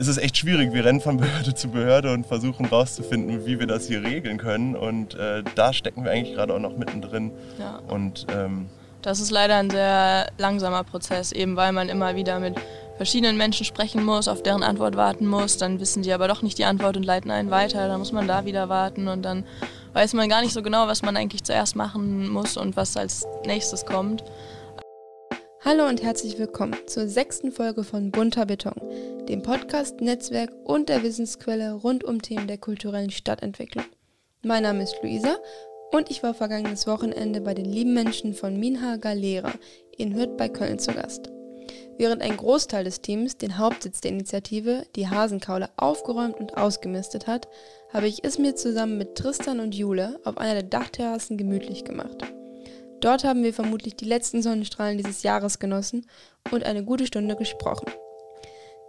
ist es echt schwierig. Wir rennen von Behörde zu Behörde und versuchen rauszufinden, wie wir das hier regeln können. Und äh, da stecken wir eigentlich gerade auch noch mittendrin. Ja. Und ähm, Das ist leider ein sehr langsamer Prozess, eben weil man immer wieder mit verschiedenen Menschen sprechen muss, auf deren Antwort warten muss. Dann wissen die aber doch nicht die Antwort und leiten einen weiter. Dann muss man da wieder warten und dann weiß man gar nicht so genau, was man eigentlich zuerst machen muss und was als nächstes kommt. Hallo und herzlich willkommen zur sechsten Folge von Bunter Beton, dem Podcast, Netzwerk und der Wissensquelle rund um Themen der kulturellen Stadtentwicklung. Mein Name ist Luisa und ich war vergangenes Wochenende bei den lieben Menschen von Minha Galera in Hürth bei Köln zu Gast. Während ein Großteil des Teams den Hauptsitz der Initiative, die Hasenkaule, aufgeräumt und ausgemistet hat, habe ich es mir zusammen mit Tristan und Jule auf einer der Dachterrassen gemütlich gemacht. Dort haben wir vermutlich die letzten Sonnenstrahlen dieses Jahres genossen und eine gute Stunde gesprochen.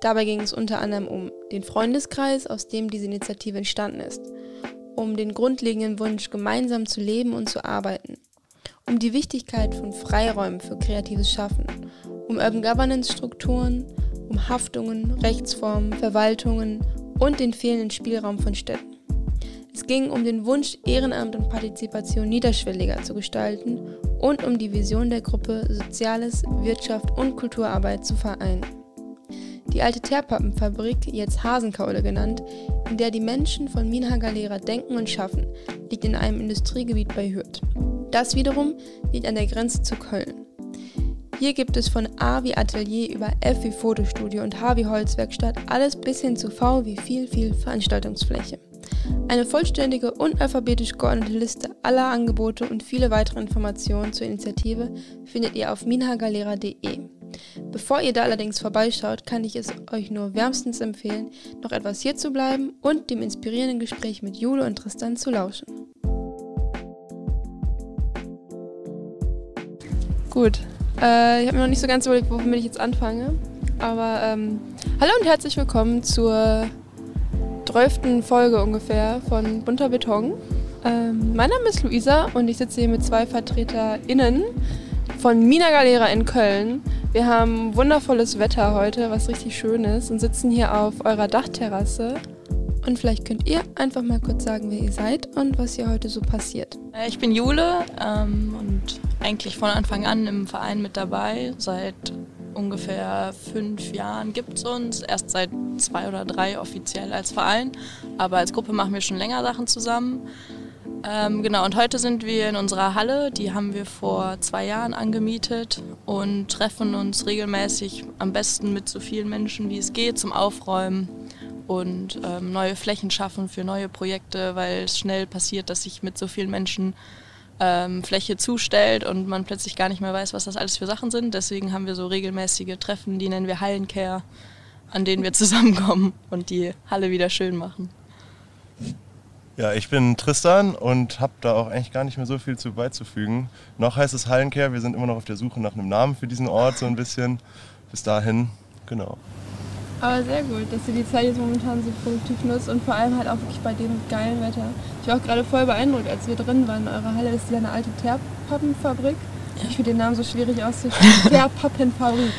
Dabei ging es unter anderem um den Freundeskreis, aus dem diese Initiative entstanden ist, um den grundlegenden Wunsch, gemeinsam zu leben und zu arbeiten, um die Wichtigkeit von Freiräumen für kreatives Schaffen, um Urban Governance Strukturen, um Haftungen, Rechtsformen, Verwaltungen und den fehlenden Spielraum von Städten. Es ging um den Wunsch, Ehrenamt und Partizipation niederschwelliger zu gestalten und um die Vision der Gruppe, Soziales, Wirtschaft und Kulturarbeit zu vereinen. Die alte Teerpappenfabrik, jetzt Hasenkaule genannt, in der die Menschen von Minha Galera denken und schaffen, liegt in einem Industriegebiet bei Hürth. Das wiederum liegt an der Grenze zu Köln. Hier gibt es von A wie Atelier über F wie Fotostudio und H wie Holzwerkstatt alles bis hin zu V wie viel, viel Veranstaltungsfläche. Eine vollständige und alphabetisch geordnete Liste aller Angebote und viele weitere Informationen zur Initiative findet ihr auf minhagalera.de. Bevor ihr da allerdings vorbeischaut, kann ich es euch nur wärmstens empfehlen, noch etwas hier zu bleiben und dem inspirierenden Gespräch mit Jule und Tristan zu lauschen. Gut, äh, ich habe mir noch nicht so ganz überlegt, womit ich jetzt anfange. Aber ähm, hallo und herzlich willkommen zur 12. Folge ungefähr von Bunter Beton. Ähm, mein Name ist Luisa und ich sitze hier mit zwei VertreterInnen von Mina Galera in Köln. Wir haben wundervolles Wetter heute, was richtig schön ist und sitzen hier auf eurer Dachterrasse. Und vielleicht könnt ihr einfach mal kurz sagen, wer ihr seid und was hier heute so passiert. Äh, Ich bin Jule ähm, und eigentlich von Anfang an im Verein mit dabei. Seit ungefähr fünf Jahren gibt es uns. Erst seit zwei oder drei offiziell als Verein. Aber als Gruppe machen wir schon länger Sachen zusammen. Ähm, genau, und heute sind wir in unserer Halle. Die haben wir vor zwei Jahren angemietet und treffen uns regelmäßig am besten mit so vielen Menschen wie es geht zum Aufräumen und ähm, neue Flächen schaffen für neue Projekte, weil es schnell passiert, dass sich mit so vielen Menschen ähm, Fläche zustellt und man plötzlich gar nicht mehr weiß, was das alles für Sachen sind. Deswegen haben wir so regelmäßige Treffen, die nennen wir Hallencare, an denen wir zusammenkommen und die Halle wieder schön machen. ja, ich bin Tristan und habe da auch eigentlich gar nicht mehr so viel zu beizufügen. Noch heißt es Hallenkehr, wir sind immer noch auf der Suche nach einem Namen für diesen Ort so ein bisschen. Bis dahin, genau. Aber sehr gut, dass ihr die Zeit jetzt momentan so produktiv nutzt und vor allem halt auch wirklich bei dem geilen Wetter. Ich war auch gerade voll beeindruckt, als wir drin waren in eurer Halle. Ist ja eine alte Teerpappenfabrik. Ich finde den Namen so schwierig auszusprechen. Teerpappenfabrik.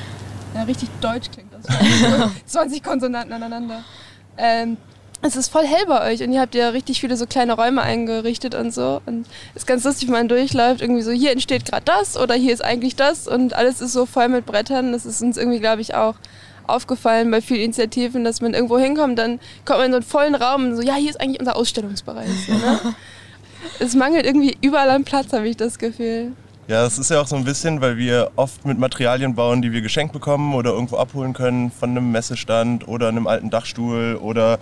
Ja, richtig deutsch klingt das. So 20 Konsonanten aneinander. Ähm, es ist voll hell bei euch und ihr habt ja richtig viele so kleine Räume eingerichtet und so. Und es ist ganz lustig, wenn man durchläuft, irgendwie so, hier entsteht gerade das oder hier ist eigentlich das und alles ist so voll mit Brettern. Das ist uns irgendwie, glaube ich, auch aufgefallen bei vielen Initiativen, dass man irgendwo hinkommt, dann kommt man in so einen vollen Raum und so, ja, hier ist eigentlich unser Ausstellungsbereich. So, ne? es mangelt irgendwie überall an Platz, habe ich das Gefühl. Ja, das ist ja auch so ein bisschen, weil wir oft mit Materialien bauen, die wir geschenkt bekommen oder irgendwo abholen können von einem Messestand oder einem alten Dachstuhl oder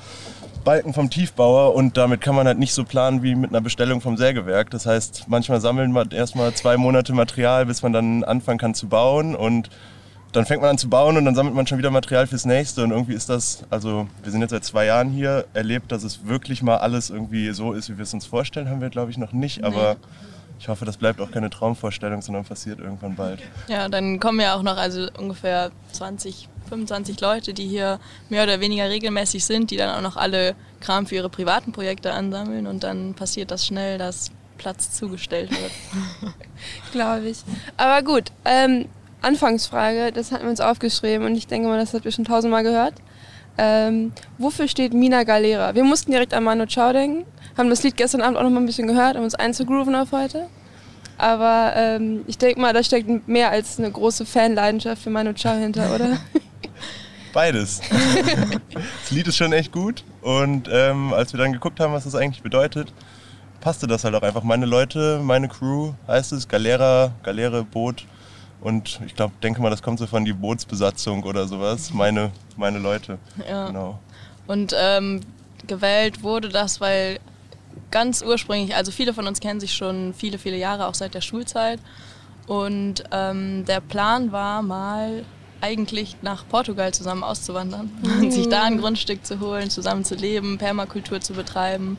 Balken vom Tiefbauer und damit kann man halt nicht so planen wie mit einer Bestellung vom Sägewerk. Das heißt, manchmal sammeln wir erstmal zwei Monate Material, bis man dann anfangen kann zu bauen und dann fängt man an zu bauen und dann sammelt man schon wieder Material fürs nächste und irgendwie ist das, also wir sind jetzt seit zwei Jahren hier, erlebt, dass es wirklich mal alles irgendwie so ist, wie wir es uns vorstellen, haben wir glaube ich noch nicht, aber ich hoffe, das bleibt auch keine Traumvorstellung, sondern passiert irgendwann bald. Ja, dann kommen ja auch noch also ungefähr 20, 25 Leute, die hier mehr oder weniger regelmäßig sind, die dann auch noch alle Kram für ihre privaten Projekte ansammeln und dann passiert das schnell, dass Platz zugestellt wird. Glaube ich. Aber gut, ähm, Anfangsfrage, das hatten wir uns aufgeschrieben und ich denke mal, das habt ihr schon tausendmal gehört. Ähm, wofür steht Mina Galera? Wir mussten direkt an Manu Chao denken, haben das Lied gestern Abend auch noch mal ein bisschen gehört, um uns einzugrooven auf heute. Aber ähm, ich denke mal, da steckt mehr als eine große Fanleidenschaft für Manu Chao hinter, oder? Beides. das Lied ist schon echt gut und ähm, als wir dann geguckt haben, was das eigentlich bedeutet, passte das halt auch einfach. Meine Leute, meine Crew heißt es, Galera, Galere, Boot. Und ich glaube, denke mal, das kommt so von die Bootsbesatzung oder sowas. Meine, meine Leute. Ja. Genau. Und ähm, gewählt wurde das, weil ganz ursprünglich, also viele von uns kennen sich schon viele, viele Jahre, auch seit der Schulzeit. Und ähm, der Plan war mal eigentlich nach Portugal zusammen auszuwandern und sich da ein Grundstück zu holen, zusammen zu leben, Permakultur zu betreiben.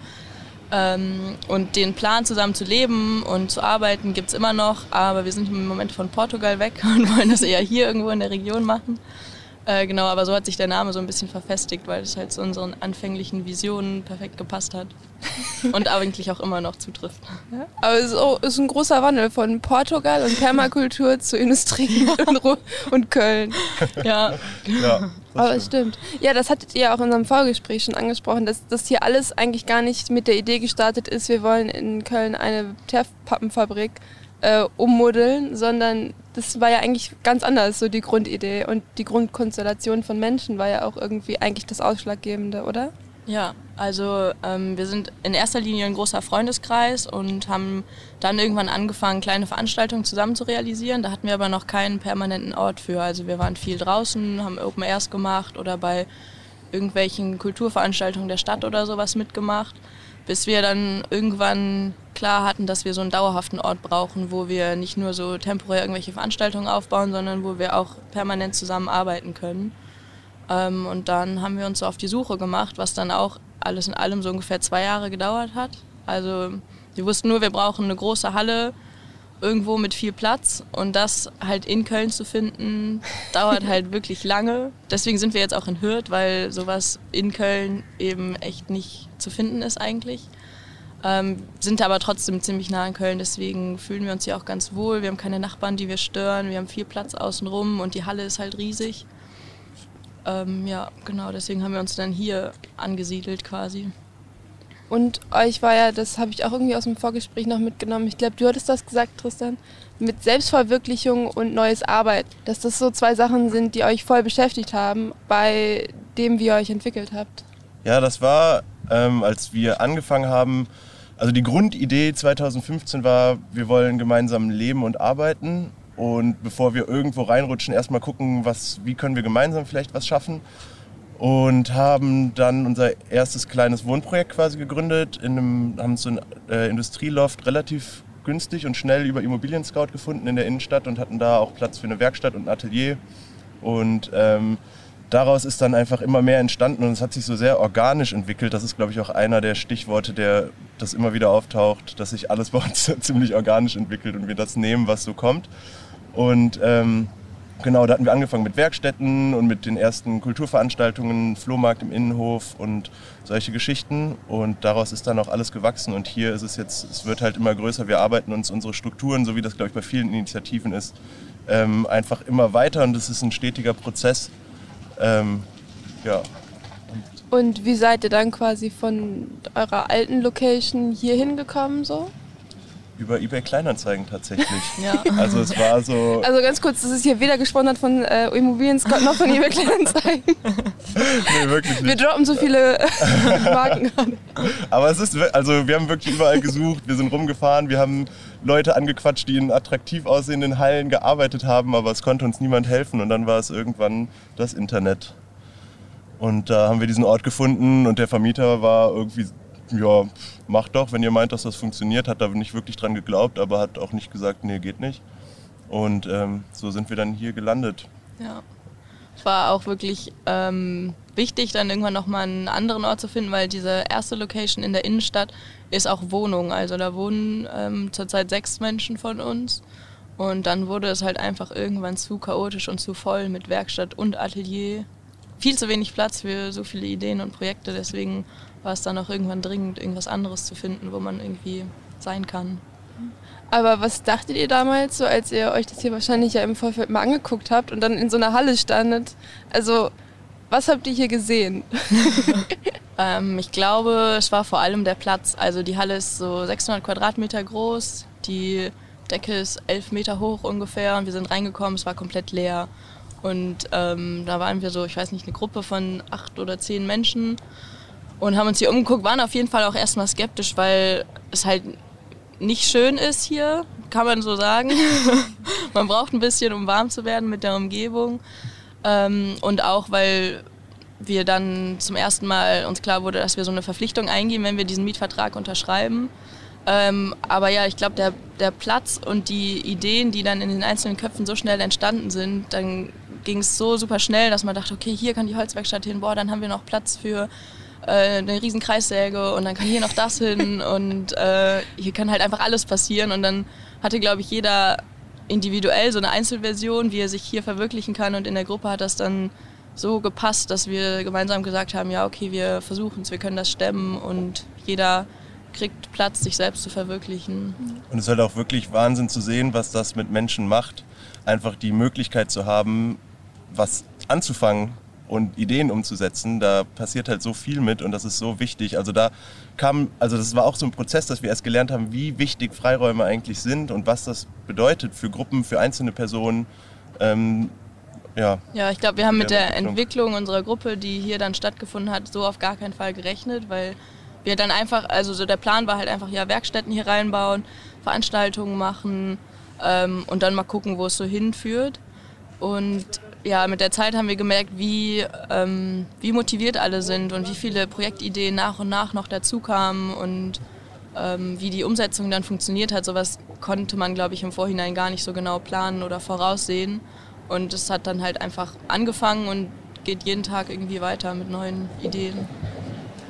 Ähm, und den Plan zusammen zu leben und zu arbeiten gibt es immer noch, aber wir sind im Moment von Portugal weg und wollen das eher hier irgendwo in der Region machen. Äh, genau, aber so hat sich der Name so ein bisschen verfestigt, weil es halt zu unseren anfänglichen Visionen perfekt gepasst hat. und eigentlich auch immer noch zutrifft. Ja, aber es ist, ein großer Wandel von Portugal und Permakultur zu Industrie und, und, Köln. Ja. ja aber es stimmt. Ja, das hattet ihr auch in unserem Vorgespräch schon angesprochen, dass das hier alles eigentlich gar nicht mit der Idee gestartet ist, wir wollen in Köln eine Teerpappenfabrik äh, ummodeln, sondern das war ja eigentlich ganz anders, so die Grundidee. Und die Grundkonstellation von Menschen war ja auch irgendwie eigentlich das Ausschlaggebende, oder? Ja, also ähm, wir sind in erster Linie ein großer Freundeskreis und haben dann irgendwann angefangen, kleine Veranstaltungen zusammen zu realisieren. Da hatten wir aber noch keinen permanenten Ort für. Also wir waren viel draußen, haben Open Airs gemacht oder bei irgendwelchen Kulturveranstaltungen der Stadt oder sowas mitgemacht, bis wir dann irgendwann klar hatten, dass wir so einen dauerhaften Ort brauchen, wo wir nicht nur so temporär irgendwelche Veranstaltungen aufbauen, sondern wo wir auch permanent zusammenarbeiten können. Ähm, und dann haben wir uns so auf die Suche gemacht, was dann auch alles in allem so ungefähr zwei Jahre gedauert hat. Also wir wussten nur, wir brauchen eine große Halle irgendwo mit viel Platz und das halt in Köln zu finden, dauert halt wirklich lange. Deswegen sind wir jetzt auch in Hürth, weil sowas in Köln eben echt nicht zu finden ist eigentlich. Ähm, sind aber trotzdem ziemlich nah in Köln, deswegen fühlen wir uns hier auch ganz wohl. Wir haben keine Nachbarn, die wir stören. Wir haben viel Platz außenrum und die Halle ist halt riesig. Ähm, ja, genau, deswegen haben wir uns dann hier angesiedelt quasi. Und euch war ja, das habe ich auch irgendwie aus dem Vorgespräch noch mitgenommen, ich glaube, du hattest das gesagt, Tristan, mit Selbstverwirklichung und neues Arbeit, dass das so zwei Sachen sind, die euch voll beschäftigt haben, bei dem, wie ihr euch entwickelt habt. Ja, das war, ähm, als wir angefangen haben, also die Grundidee 2015 war, wir wollen gemeinsam leben und arbeiten und bevor wir irgendwo reinrutschen, erstmal gucken, was, wie können wir gemeinsam vielleicht was schaffen. Und haben dann unser erstes kleines Wohnprojekt quasi gegründet, in einem, haben so ein äh, Industrieloft relativ günstig und schnell über Immobilien Scout gefunden in der Innenstadt und hatten da auch Platz für eine Werkstatt und ein Atelier. Und ähm, daraus ist dann einfach immer mehr entstanden und es hat sich so sehr organisch entwickelt. Das ist, glaube ich, auch einer der Stichworte, der das immer wieder auftaucht, dass sich alles bei uns ziemlich organisch entwickelt und wir das nehmen, was so kommt. Und ähm, genau, da hatten wir angefangen mit Werkstätten und mit den ersten Kulturveranstaltungen, Flohmarkt im Innenhof und solche Geschichten. Und daraus ist dann auch alles gewachsen. Und hier ist es jetzt, es wird halt immer größer. Wir arbeiten uns unsere Strukturen, so wie das, glaube ich, bei vielen Initiativen ist, ähm, einfach immer weiter und es ist ein stetiger Prozess. Ähm, ja. Und wie seid ihr dann quasi von eurer alten Location hier hingekommen so? Über eBay Kleinanzeigen tatsächlich. ja. Also es war so. Also ganz kurz, das ist hier weder gesponsert von äh, Immobilien Scott noch von eBay Kleinanzeigen. nee, wirklich nicht. Wir droppen so viele Marken an. Aber es ist, also wir haben wirklich überall gesucht, wir sind rumgefahren, wir haben Leute angequatscht, die in attraktiv aussehenden Hallen gearbeitet haben, aber es konnte uns niemand helfen und dann war es irgendwann das Internet. Und da haben wir diesen Ort gefunden und der Vermieter war irgendwie ja, macht doch, wenn ihr meint, dass das funktioniert, hat da nicht wirklich dran geglaubt, aber hat auch nicht gesagt, nee, geht nicht. Und ähm, so sind wir dann hier gelandet. Ja. Es war auch wirklich ähm, wichtig, dann irgendwann nochmal einen anderen Ort zu finden, weil diese erste Location in der Innenstadt ist auch Wohnung. Also da wohnen ähm, zurzeit sechs Menschen von uns. Und dann wurde es halt einfach irgendwann zu chaotisch und zu voll mit Werkstatt und Atelier. Viel zu wenig Platz für so viele Ideen und Projekte. Deswegen war es dann auch irgendwann dringend, irgendwas anderes zu finden, wo man irgendwie sein kann. Aber was dachtet ihr damals, so als ihr euch das hier wahrscheinlich ja im Vorfeld mal angeguckt habt und dann in so einer Halle standet? Also was habt ihr hier gesehen? ähm, ich glaube, es war vor allem der Platz. Also die Halle ist so 600 Quadratmeter groß, die Decke ist 11 Meter hoch ungefähr und wir sind reingekommen, es war komplett leer. Und ähm, da waren wir so, ich weiß nicht, eine Gruppe von acht oder zehn Menschen und haben uns hier umgeguckt, waren auf jeden Fall auch erstmal skeptisch, weil es halt nicht schön ist hier, kann man so sagen. man braucht ein bisschen, um warm zu werden mit der Umgebung. Ähm, und auch, weil wir dann zum ersten Mal uns klar wurde, dass wir so eine Verpflichtung eingehen, wenn wir diesen Mietvertrag unterschreiben. Ähm, aber ja, ich glaube, der, der Platz und die Ideen, die dann in den einzelnen Köpfen so schnell entstanden sind, dann ging es so super schnell, dass man dachte, okay, hier kann die Holzwerkstatt hin, boah, dann haben wir noch Platz für äh, eine riesen Kreissäge und dann kann hier noch das hin und äh, hier kann halt einfach alles passieren und dann hatte, glaube ich, jeder individuell so eine Einzelversion, wie er sich hier verwirklichen kann. Und in der Gruppe hat das dann so gepasst, dass wir gemeinsam gesagt haben, ja, okay, wir versuchen es, wir können das stemmen und jeder kriegt Platz, sich selbst zu verwirklichen. Und es ist halt auch wirklich Wahnsinn zu sehen, was das mit Menschen macht, einfach die Möglichkeit zu haben, was anzufangen und Ideen umzusetzen. Da passiert halt so viel mit und das ist so wichtig. Also da kam, also das war auch so ein Prozess, dass wir erst gelernt haben, wie wichtig Freiräume eigentlich sind und was das bedeutet für Gruppen, für einzelne Personen. Ähm, ja, ja, ich glaube, wir haben mit der Entwicklung unserer Gruppe, die hier dann stattgefunden hat, so auf gar keinen Fall gerechnet, weil wir dann einfach, also so der Plan war halt einfach, ja, Werkstätten hier reinbauen, Veranstaltungen machen ähm, und dann mal gucken, wo es so hinführt. Und ja, mit der Zeit haben wir gemerkt, wie, ähm, wie motiviert alle sind und wie viele Projektideen nach und nach noch dazu kamen und ähm, wie die Umsetzung dann funktioniert hat. Sowas konnte man, glaube ich, im Vorhinein gar nicht so genau planen oder voraussehen. Und es hat dann halt einfach angefangen und geht jeden Tag irgendwie weiter mit neuen Ideen.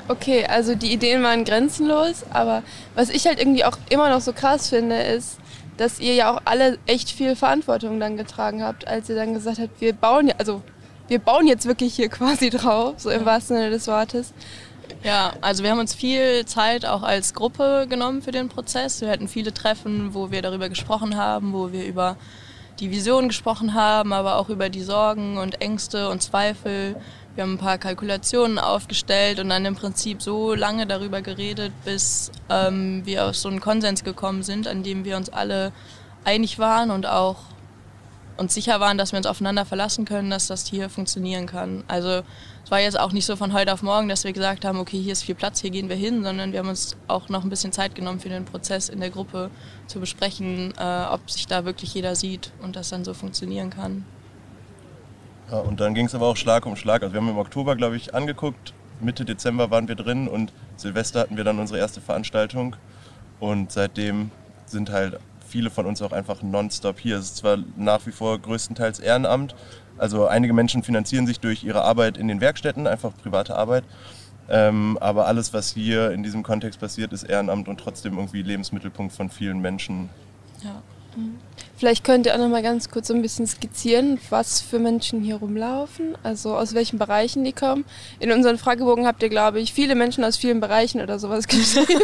Okay, also die Ideen waren grenzenlos, aber was ich halt irgendwie auch immer noch so krass finde, ist, dass ihr ja auch alle echt viel Verantwortung dann getragen habt, als ihr dann gesagt habt, wir bauen ja, also wir bauen jetzt wirklich hier quasi drauf, so im wahrsten Sinne des Wortes. Ja, also wir haben uns viel Zeit auch als Gruppe genommen für den Prozess. Wir hatten viele Treffen, wo wir darüber gesprochen haben, wo wir über die Vision gesprochen haben, aber auch über die Sorgen und Ängste und Zweifel. Wir haben ein paar Kalkulationen aufgestellt und dann im Prinzip so lange darüber geredet, bis ähm, wir auf so einen Konsens gekommen sind, an dem wir uns alle einig waren und auch uns sicher waren, dass wir uns aufeinander verlassen können, dass das hier funktionieren kann. Also es war jetzt auch nicht so von heute auf morgen, dass wir gesagt haben, okay, hier ist viel Platz, hier gehen wir hin, sondern wir haben uns auch noch ein bisschen Zeit genommen für den Prozess in der Gruppe zu besprechen, äh, ob sich da wirklich jeder sieht und das dann so funktionieren kann. Ja, und dann ging es aber auch Schlag um Schlag. Also wir haben im Oktober, glaube ich, angeguckt. Mitte Dezember waren wir drin und Silvester hatten wir dann unsere erste Veranstaltung. Und seitdem sind halt viele von uns auch einfach nonstop hier. Es ist zwar nach wie vor größtenteils Ehrenamt. Also einige Menschen finanzieren sich durch ihre Arbeit in den Werkstätten, einfach private Arbeit. Ähm, aber alles, was hier in diesem Kontext passiert, ist Ehrenamt und trotzdem irgendwie Lebensmittelpunkt von vielen Menschen. Ja. Vielleicht könnt ihr auch noch mal ganz kurz so ein bisschen skizzieren, was für Menschen hier rumlaufen, also aus welchen Bereichen die kommen. In unseren Fragebogen habt ihr, glaube ich, viele Menschen aus vielen Bereichen oder sowas geschrieben.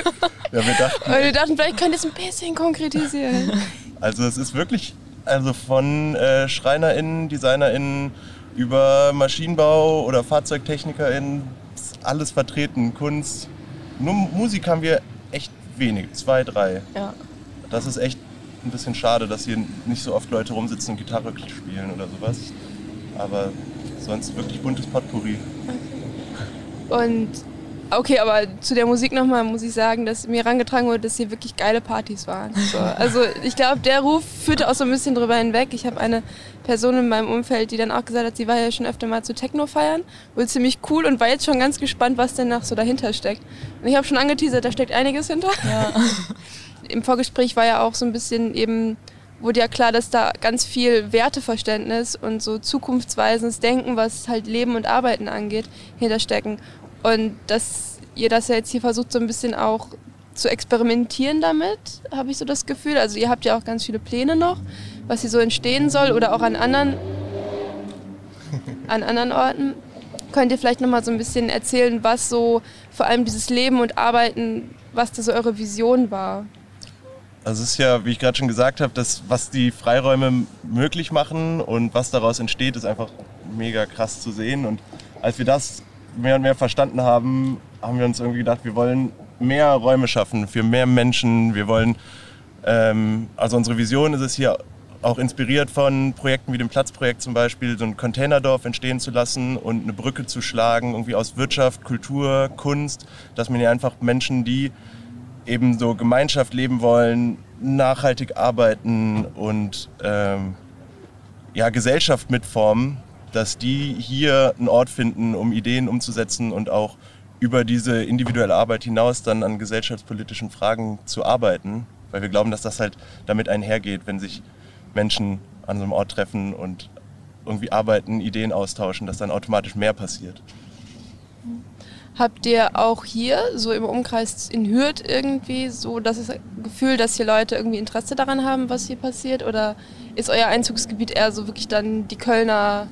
ja, wir dachten, wir dachten, vielleicht könnt ihr es ein bisschen konkretisieren. Also es ist wirklich also von äh, SchreinerInnen, DesignerInnen über Maschinenbau oder FahrzeugtechnikerInnen alles vertreten, Kunst. Nur Musik haben wir echt wenig, zwei, drei. Ja. Das ist echt ein bisschen schade, dass hier nicht so oft Leute rumsitzen und Gitarre spielen oder sowas. Aber sonst wirklich buntes Potpourri. Und okay, aber zu der Musik nochmal muss ich sagen, dass mir herangetragen wurde, dass hier wirklich geile Partys waren. So, also ich glaube, der Ruf führte auch so ein bisschen drüber hinweg. Ich habe eine Person in meinem Umfeld, die dann auch gesagt hat, sie war ja schon öfter mal zu Techno feiern, wohl ziemlich cool und war jetzt schon ganz gespannt, was denn noch so dahinter steckt. Und ich habe schon angeteasert, da steckt einiges hinter. Ja. im Vorgespräch war ja auch so ein bisschen eben, wurde ja klar, dass da ganz viel Werteverständnis und so zukunftsweisendes Denken, was halt Leben und Arbeiten angeht, hinterstecken. Und dass ihr das ja jetzt hier versucht, so ein bisschen auch zu experimentieren damit, habe ich so das Gefühl. Also ihr habt ja auch ganz viele Pläne noch, was hier so entstehen soll oder auch an anderen, an anderen Orten. Könnt ihr vielleicht nochmal so ein bisschen erzählen, was so vor allem dieses Leben und Arbeiten, was da so eure Vision war? Also es ist ja, wie ich gerade schon gesagt habe, das, was die Freiräume möglich machen und was daraus entsteht, ist einfach mega krass zu sehen. Und als wir das mehr und mehr verstanden haben, haben wir uns irgendwie gedacht, wir wollen mehr Räume schaffen für mehr Menschen. Wir wollen, ähm, also unsere Vision ist es hier auch inspiriert von Projekten wie dem Platzprojekt zum Beispiel, so ein Containerdorf entstehen zu lassen und eine Brücke zu schlagen, irgendwie aus Wirtschaft, Kultur, Kunst, dass man hier einfach Menschen, die eben so Gemeinschaft leben wollen, nachhaltig arbeiten und ähm, ja, Gesellschaft mitformen, dass die hier einen Ort finden, um Ideen umzusetzen und auch über diese individuelle Arbeit hinaus dann an gesellschaftspolitischen Fragen zu arbeiten, weil wir glauben, dass das halt damit einhergeht, wenn sich Menschen an so einem Ort treffen und irgendwie arbeiten, Ideen austauschen, dass dann automatisch mehr passiert. Habt ihr auch hier, so im Umkreis in Hürth irgendwie, so das Gefühl, dass hier Leute irgendwie Interesse daran haben, was hier passiert? Oder ist euer Einzugsgebiet eher so wirklich dann die Kölner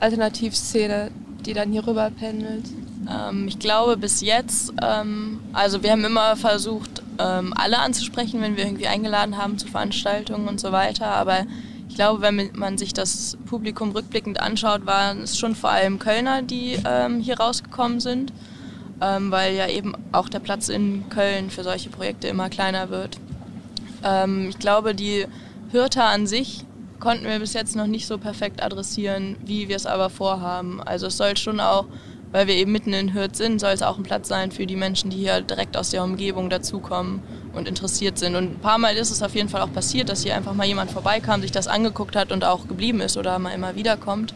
Alternativszene, die dann hier rüber pendelt? Ähm, ich glaube bis jetzt, ähm, also wir haben immer versucht, ähm, alle anzusprechen, wenn wir irgendwie eingeladen haben zu Veranstaltungen und so weiter. Aber ich glaube, wenn man sich das Publikum rückblickend anschaut, waren es schon vor allem Kölner, die ähm, hier rausgekommen sind, ähm, weil ja eben auch der Platz in Köln für solche Projekte immer kleiner wird. Ähm, ich glaube, die Hürter an sich konnten wir bis jetzt noch nicht so perfekt adressieren, wie wir es aber vorhaben. Also es soll schon auch weil wir eben mitten in Hürth sind, soll es auch ein Platz sein für die Menschen, die hier direkt aus der Umgebung dazukommen und interessiert sind. Und ein paar Mal ist es auf jeden Fall auch passiert, dass hier einfach mal jemand vorbeikam, sich das angeguckt hat und auch geblieben ist oder mal immer wieder kommt.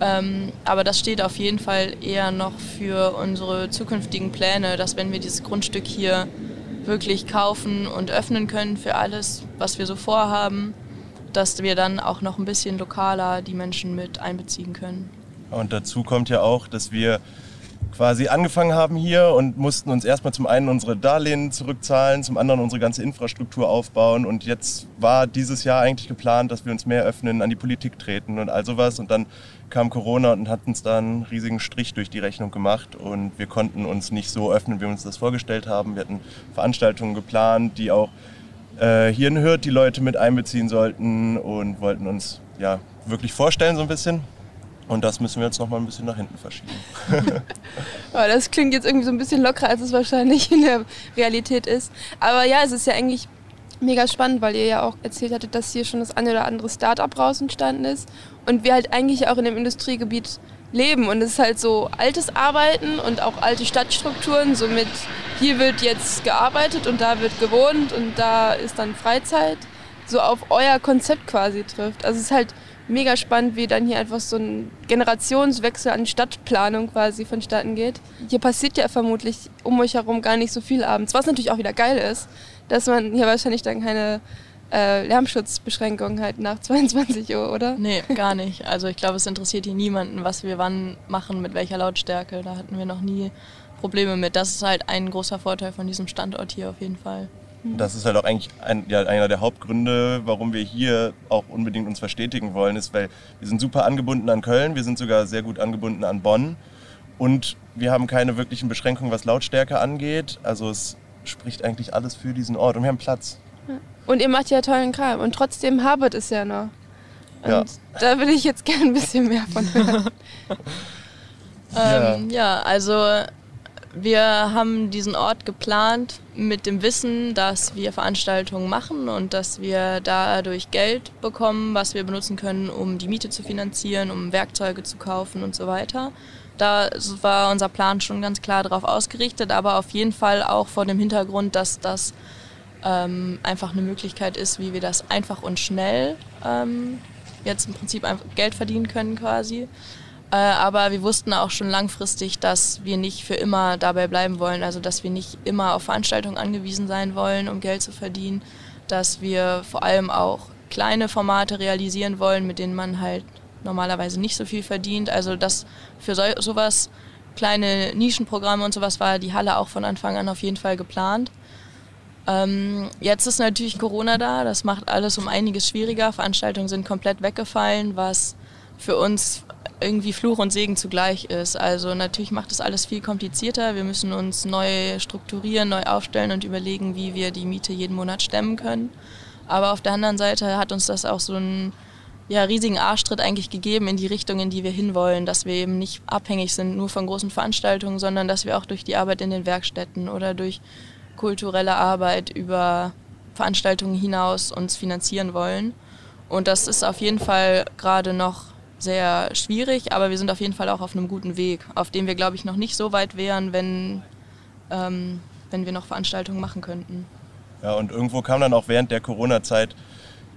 Ähm, aber das steht auf jeden Fall eher noch für unsere zukünftigen Pläne, dass wenn wir dieses Grundstück hier wirklich kaufen und öffnen können für alles, was wir so vorhaben, dass wir dann auch noch ein bisschen lokaler die Menschen mit einbeziehen können. Und dazu kommt ja auch, dass wir quasi angefangen haben hier und mussten uns erstmal zum einen unsere Darlehen zurückzahlen, zum anderen unsere ganze Infrastruktur aufbauen. Und jetzt war dieses Jahr eigentlich geplant, dass wir uns mehr öffnen, an die Politik treten und all sowas. Und dann kam Corona und hat uns da einen riesigen Strich durch die Rechnung gemacht. Und wir konnten uns nicht so öffnen, wie wir uns das vorgestellt haben. Wir hatten Veranstaltungen geplant, die auch äh, hier in Hürth die Leute mit einbeziehen sollten und wollten uns ja wirklich vorstellen so ein bisschen. Und das müssen wir jetzt noch mal ein bisschen nach hinten verschieben. oh, das klingt jetzt irgendwie so ein bisschen lockerer, als es wahrscheinlich in der Realität ist. Aber ja, es ist ja eigentlich mega spannend, weil ihr ja auch erzählt hattet, dass hier schon das eine oder andere Start-up raus entstanden ist. Und wir halt eigentlich auch in dem Industriegebiet leben. Und es ist halt so altes Arbeiten und auch alte Stadtstrukturen. Somit hier wird jetzt gearbeitet und da wird gewohnt und da ist dann Freizeit. So auf euer Konzept quasi trifft. Also es ist halt mega spannend, wie dann hier einfach so ein Generationswechsel an Stadtplanung quasi vonstatten geht. Hier passiert ja vermutlich um euch herum gar nicht so viel abends, was natürlich auch wieder geil ist, dass man hier wahrscheinlich dann keine äh, Lärmschutzbeschränkungen hat nach 22 Uhr, oder? Nee, gar nicht. Also ich glaube, es interessiert hier niemanden, was wir wann machen, mit welcher Lautstärke. Da hatten wir noch nie Probleme mit. Das ist halt ein großer Vorteil von diesem Standort hier auf jeden Fall. Das ist halt auch eigentlich ein, ja, einer der Hauptgründe, warum wir hier auch unbedingt uns verstetigen wollen, ist, weil wir sind super angebunden an Köln, wir sind sogar sehr gut angebunden an Bonn und wir haben keine wirklichen Beschränkungen, was Lautstärke angeht. Also es spricht eigentlich alles für diesen Ort und wir haben Platz. Und ihr macht ja tollen Kram und trotzdem Harvard ist ja noch. Und ja. da will ich jetzt gerne ein bisschen mehr von hören. ähm, ja, also wir haben diesen Ort geplant mit dem Wissen, dass wir Veranstaltungen machen und dass wir dadurch Geld bekommen, was wir benutzen können, um die Miete zu finanzieren, um Werkzeuge zu kaufen und so weiter. Da war unser Plan schon ganz klar darauf ausgerichtet, aber auf jeden Fall auch vor dem Hintergrund, dass das ähm, einfach eine Möglichkeit ist, wie wir das einfach und schnell ähm, jetzt im Prinzip Geld verdienen können quasi. Äh, aber wir wussten auch schon langfristig, dass wir nicht für immer dabei bleiben wollen, also dass wir nicht immer auf Veranstaltungen angewiesen sein wollen, um Geld zu verdienen, dass wir vor allem auch kleine Formate realisieren wollen, mit denen man halt normalerweise nicht so viel verdient. Also dass für so, sowas kleine Nischenprogramme und sowas war die Halle auch von Anfang an auf jeden Fall geplant. Ähm, jetzt ist natürlich Corona da, das macht alles um einiges schwieriger. Veranstaltungen sind komplett weggefallen, was für uns irgendwie Fluch und Segen zugleich ist. Also natürlich macht das alles viel komplizierter. Wir müssen uns neu strukturieren, neu aufstellen und überlegen, wie wir die Miete jeden Monat stemmen können. Aber auf der anderen Seite hat uns das auch so einen ja, riesigen Arschtritt eigentlich gegeben in die Richtung, in die wir hinwollen, dass wir eben nicht abhängig sind nur von großen Veranstaltungen, sondern dass wir auch durch die Arbeit in den Werkstätten oder durch kulturelle Arbeit über Veranstaltungen hinaus uns finanzieren wollen. Und das ist auf jeden Fall gerade noch sehr schwierig, aber wir sind auf jeden Fall auch auf einem guten Weg, auf dem wir, glaube ich, noch nicht so weit wären, wenn, ähm, wenn wir noch Veranstaltungen machen könnten. Ja, und irgendwo kam dann auch während der Corona-Zeit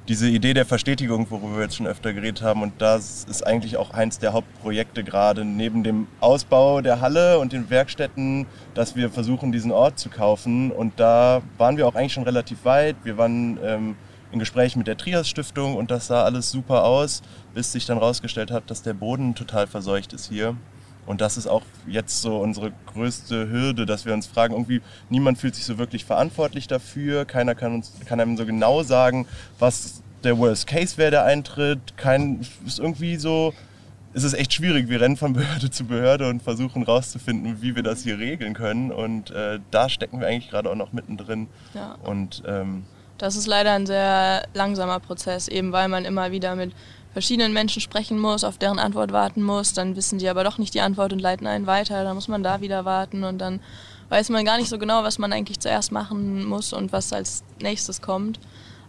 diese Idee der Verstetigung, worüber wir jetzt schon öfter geredet haben. Und das ist eigentlich auch eins der Hauptprojekte gerade neben dem Ausbau der Halle und den Werkstätten, dass wir versuchen, diesen Ort zu kaufen. Und da waren wir auch eigentlich schon relativ weit. Wir waren ähm, in Gesprächen mit der Trias Stiftung und das sah alles super aus, bis sich dann rausgestellt hat, dass der Boden total verseucht ist hier. Und das ist auch jetzt so unsere größte Hürde, dass wir uns fragen, irgendwie niemand fühlt sich so wirklich verantwortlich dafür, keiner kann, uns, kann einem so genau sagen, was der Worst Case wäre, der eintritt. Kein, ist irgendwie so, es ist echt schwierig. Wir rennen von Behörde zu Behörde und versuchen rauszufinden, wie wir das hier regeln können. Und äh, da stecken wir eigentlich gerade auch noch mittendrin. Ja. Und ähm, das ist leider ein sehr langsamer Prozess, eben weil man immer wieder mit verschiedenen Menschen sprechen muss, auf deren Antwort warten muss, dann wissen die aber doch nicht die Antwort und leiten einen weiter, dann muss man da wieder warten und dann weiß man gar nicht so genau, was man eigentlich zuerst machen muss und was als nächstes kommt.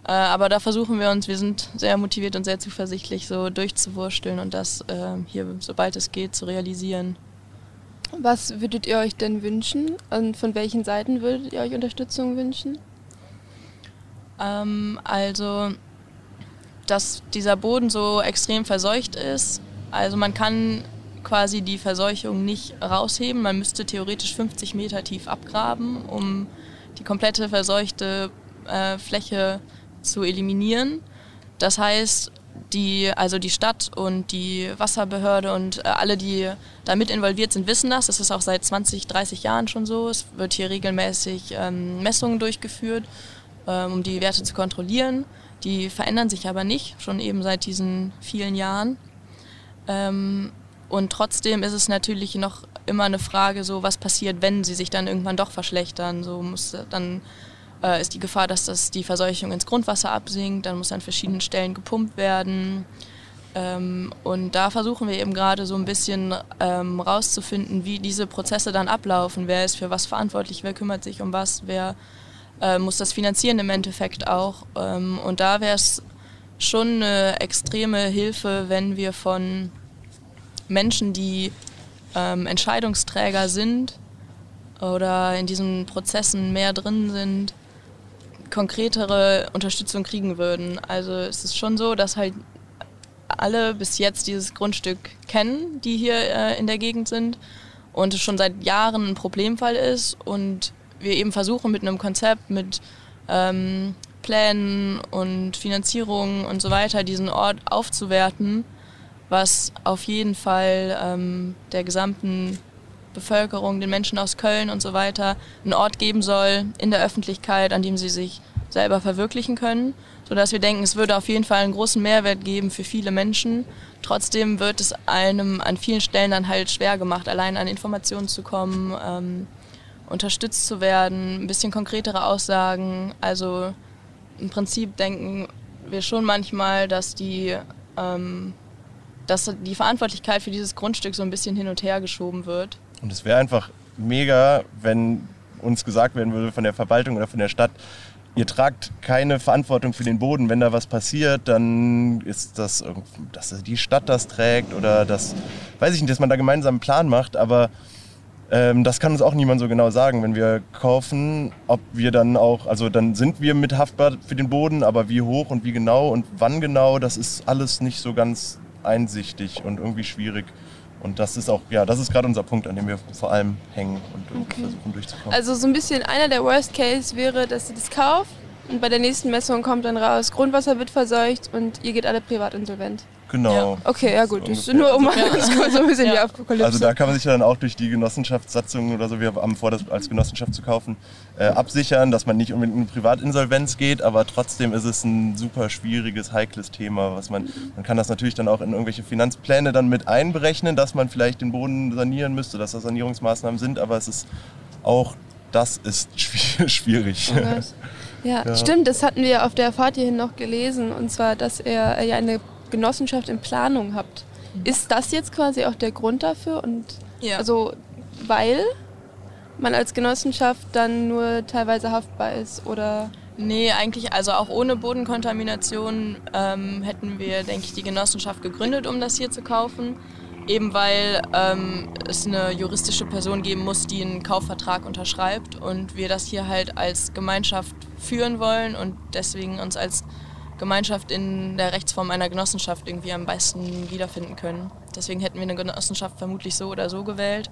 Äh, aber da versuchen wir uns, wir sind sehr motiviert und sehr zuversichtlich, so durchzuwursteln und das äh, hier, sobald es geht, zu realisieren. Was würdet ihr euch denn wünschen und von welchen Seiten würdet ihr euch Unterstützung wünschen? Ähm, also dass dieser Boden so extrem verseucht ist. Also man kann quasi die Verseuchung nicht rausheben. Man müsste theoretisch 50 Meter tief abgraben, um die komplette verseuchte äh, Fläche zu eliminieren. Das heißt, die, also die Stadt und die Wasserbehörde und äh, alle, die damit involviert sind, wissen das. Das ist auch seit 20, 30 Jahren schon so. Es wird hier regelmäßig ähm, Messungen durchgeführt, um die Werte zu kontrollieren. Die verändern sich aber nicht, schon eben seit diesen vielen Jahren. Ähm, und trotzdem ist es natürlich noch immer eine Frage, so was passiert, wenn sie sich dann irgendwann doch verschlechtern. So muss dann äh, ist die Gefahr, dass das die Verseuchung ins Grundwasser absinkt, dann muss an verschiedenen Stellen gepumpt werden. Ähm, und da versuchen wir eben gerade so ein bisschen ähm, rauszufinden, wie diese Prozesse dann ablaufen. Wer ist für was verantwortlich, wer kümmert sich um was, wer äh, muss das finanzieren im Endeffekt auch. Ähm, und da wäre es schon eine extreme Hilfe, wenn wir von Menschen, die ähm, Entscheidungsträger sind oder in diesen Prozessen mehr drin sind, konkretere Unterstützung kriegen würden. Also es ist schon so, dass halt alle bis jetzt dieses Grundstück kennen, die hier äh, in der Gegend sind und es schon seit Jahren ein Problemfall ist und wir eben versuchen mit einem Konzept, mit ähm, Plänen und Finanzierung und so weiter diesen Ort aufzuwerten, was auf jeden Fall ähm, der gesamten Bevölkerung, den Menschen aus Köln und so weiter einen Ort geben soll in der Öffentlichkeit, an dem sie sich selber verwirklichen können, sodass wir denken, es würde auf jeden Fall einen großen Mehrwert geben für viele Menschen. Trotzdem wird es einem an vielen Stellen dann halt schwer gemacht, allein an Informationen zu kommen. Ähm, unterstützt zu werden, ein bisschen konkretere Aussagen. Also im Prinzip denken wir schon manchmal, dass die, ähm, dass die Verantwortlichkeit für dieses Grundstück so ein bisschen hin und her geschoben wird. Und es wäre einfach mega, wenn uns gesagt werden würde von der Verwaltung oder von der Stadt, ihr tragt keine Verantwortung für den Boden. Wenn da was passiert, dann ist das, dass die Stadt das trägt oder das, weiß ich nicht, dass man da gemeinsam einen Plan macht, aber ähm, das kann uns auch niemand so genau sagen, wenn wir kaufen, ob wir dann auch, also dann sind wir mit haftbar für den Boden, aber wie hoch und wie genau und wann genau, das ist alles nicht so ganz einsichtig und irgendwie schwierig. Und das ist auch, ja, das ist gerade unser Punkt, an dem wir vor allem hängen und okay. versuchen durchzukommen. Also so ein bisschen einer der Worst Case wäre, dass ihr das kauft und bei der nächsten Messung kommt dann raus, Grundwasser wird verseucht und ihr geht alle privat insolvent. Genau. Ja. Okay, ja gut. So nur um ja. so ein bisschen ja. die Apokalypse. Also da kann man sich dann auch durch die Genossenschaftssatzungen oder so, wir haben vor, das als Genossenschaft zu kaufen, äh, absichern, dass man nicht unbedingt in eine Privatinsolvenz geht, aber trotzdem ist es ein super schwieriges, heikles Thema. Was man, man kann das natürlich dann auch in irgendwelche Finanzpläne dann mit einberechnen, dass man vielleicht den Boden sanieren müsste, dass das Sanierungsmaßnahmen sind, aber es ist auch das ist schwierig. Oh ja, ja, stimmt, das hatten wir auf der Fahrt hierhin noch gelesen. Und zwar, dass er ja eine Genossenschaft in Planung habt. Mhm. Ist das jetzt quasi auch der Grund dafür? Und ja. also weil man als Genossenschaft dann nur teilweise haftbar ist oder? Nee, eigentlich, also auch ohne Bodenkontamination ähm, hätten wir, denke ich, die Genossenschaft gegründet, um das hier zu kaufen. Eben weil ähm, es eine juristische Person geben muss, die einen Kaufvertrag unterschreibt und wir das hier halt als Gemeinschaft führen wollen und deswegen uns als Gemeinschaft in der Rechtsform einer Genossenschaft irgendwie am besten wiederfinden können. Deswegen hätten wir eine Genossenschaft vermutlich so oder so gewählt.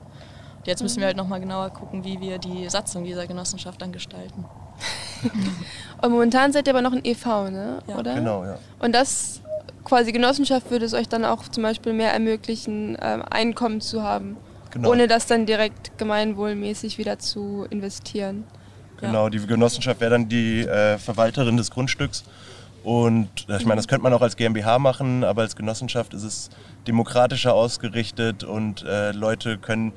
Und jetzt müssen wir halt nochmal genauer gucken, wie wir die Satzung dieser Genossenschaft dann gestalten. und momentan seid ihr aber noch ein EV, ne? Ja. oder? Genau, ja. Und das quasi Genossenschaft würde es euch dann auch zum Beispiel mehr ermöglichen, ähm, Einkommen zu haben, genau. ohne das dann direkt gemeinwohlmäßig wieder zu investieren. Genau, die Genossenschaft wäre dann die äh, Verwalterin des Grundstücks. Und ich meine, das könnte man auch als GmbH machen, aber als Genossenschaft ist es demokratischer ausgerichtet und äh, Leute können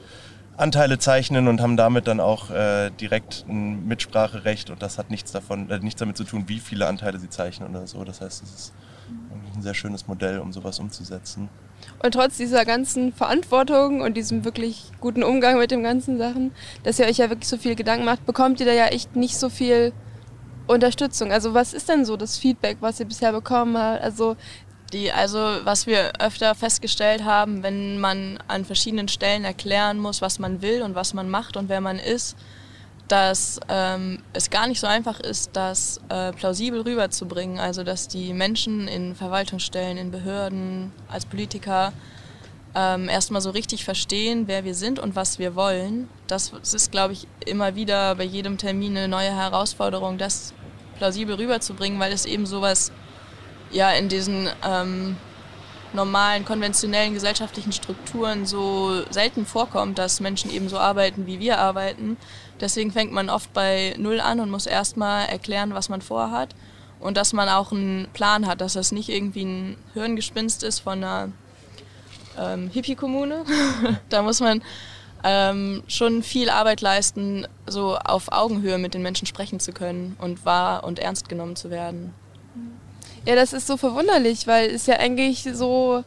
Anteile zeichnen und haben damit dann auch äh, direkt ein Mitspracherecht und das hat nichts davon, äh, nichts damit zu tun, wie viele Anteile sie zeichnen oder so. Das heißt, es ist ein sehr schönes Modell, um sowas umzusetzen. Und trotz dieser ganzen Verantwortung und diesem wirklich guten Umgang mit den ganzen Sachen, dass ihr euch ja wirklich so viel Gedanken macht, bekommt ihr da ja echt nicht so viel Unterstützung. Also was ist denn so das Feedback, was ihr bisher bekommen habt? Also die, also was wir öfter festgestellt haben, wenn man an verschiedenen Stellen erklären muss, was man will und was man macht und wer man ist, dass ähm, es gar nicht so einfach ist, das äh, plausibel rüberzubringen. Also dass die Menschen in Verwaltungsstellen, in Behörden, als Politiker ähm, erstmal so richtig verstehen, wer wir sind und was wir wollen. Das, ist, glaube ich, immer wieder bei jedem Termin eine neue Herausforderung, das plausibel rüberzubringen, weil es eben sowas ja in diesen ähm, normalen, konventionellen gesellschaftlichen Strukturen so selten vorkommt, dass Menschen eben so arbeiten, wie wir arbeiten. Deswegen fängt man oft bei Null an und muss erstmal erklären, was man vorhat. Und dass man auch einen Plan hat, dass das nicht irgendwie ein Hirngespinst ist von einer ähm, Hippie-Kommune. da muss man ähm, schon viel Arbeit leisten, so auf Augenhöhe mit den Menschen sprechen zu können und wahr und ernst genommen zu werden. Ja, das ist so verwunderlich, weil es ja eigentlich so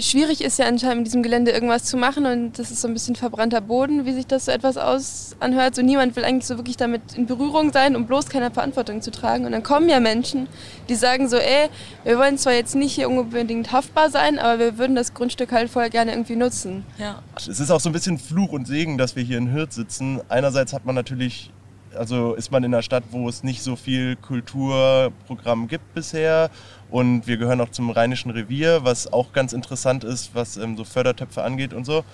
schwierig ist ja anscheinend in diesem Gelände irgendwas zu machen und das ist so ein bisschen verbrannter Boden, wie sich das so etwas aus anhört. So niemand will eigentlich so wirklich damit in Berührung sein, um bloß keine Verantwortung zu tragen. Und dann kommen ja Menschen, die sagen so, ey, wir wollen zwar jetzt nicht hier unbedingt haftbar sein, aber wir würden das Grundstück halt vorher gerne irgendwie nutzen. Ja. Es ist auch so ein bisschen Fluch und Segen, dass wir hier in Hürth sitzen. Einerseits hat man natürlich also ist man in einer Stadt, wo es nicht so viel Kulturprogramm gibt bisher. Und wir gehören auch zum Rheinischen Revier, was auch ganz interessant ist, was ähm, so Fördertöpfe angeht und so.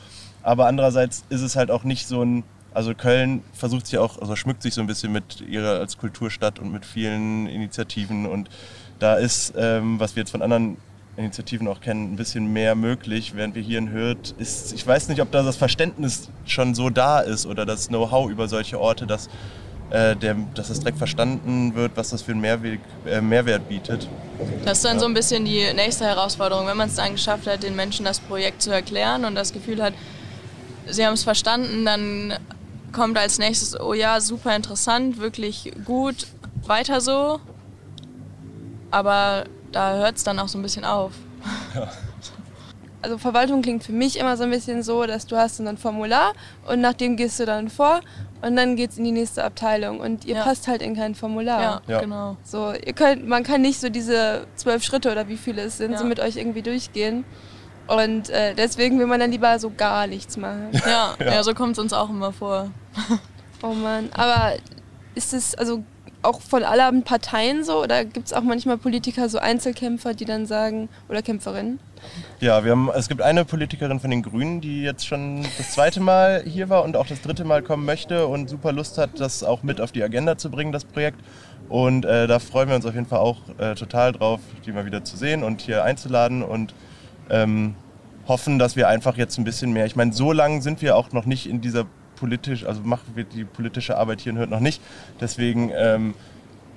Aber andererseits ist es halt auch nicht so ein, also Köln versucht sich auch, also schmückt sich so ein bisschen mit ihrer als Kulturstadt und mit vielen Initiativen. Und da ist, ähm, was wir jetzt von anderen Initiativen auch kennen, ein bisschen mehr möglich, während wir hier in Hürth ist, ich weiß nicht, ob da das Verständnis schon so da ist oder das Know-how über solche Orte, dass äh, der, dass das direkt verstanden wird, was das für einen Mehrweg, äh, Mehrwert bietet. Das ist dann ja. so ein bisschen die nächste Herausforderung, wenn man es dann geschafft hat, den Menschen das Projekt zu erklären und das Gefühl hat, sie haben es verstanden, dann kommt als nächstes, oh ja, super interessant, wirklich gut, weiter so. Aber da hört es dann auch so ein bisschen auf. Ja. Also Verwaltung klingt für mich immer so ein bisschen so, dass du hast dann ein Formular und nach dem gehst du dann vor und dann geht es in die nächste Abteilung und ihr ja. passt halt in kein Formular. Ja, ja, genau. So, ihr könnt, man kann nicht so diese zwölf Schritte oder wie viele es sind, ja. so mit euch irgendwie durchgehen. Und äh, deswegen will man dann lieber so gar nichts machen. Ja, ja. so kommt es uns auch immer vor. oh Mann, aber ist es also auch von allen Parteien so oder gibt es auch manchmal Politiker, so Einzelkämpfer, die dann sagen, oder Kämpferinnen? Ja, wir haben, es gibt eine Politikerin von den Grünen, die jetzt schon das zweite Mal hier war und auch das dritte Mal kommen möchte und super Lust hat, das auch mit auf die Agenda zu bringen, das Projekt. Und äh, da freuen wir uns auf jeden Fall auch äh, total drauf, die mal wieder zu sehen und hier einzuladen und ähm, hoffen, dass wir einfach jetzt ein bisschen mehr, ich meine, so lange sind wir auch noch nicht in dieser politisch, also machen wir die politische Arbeit hier in Hürth noch nicht. Deswegen ähm,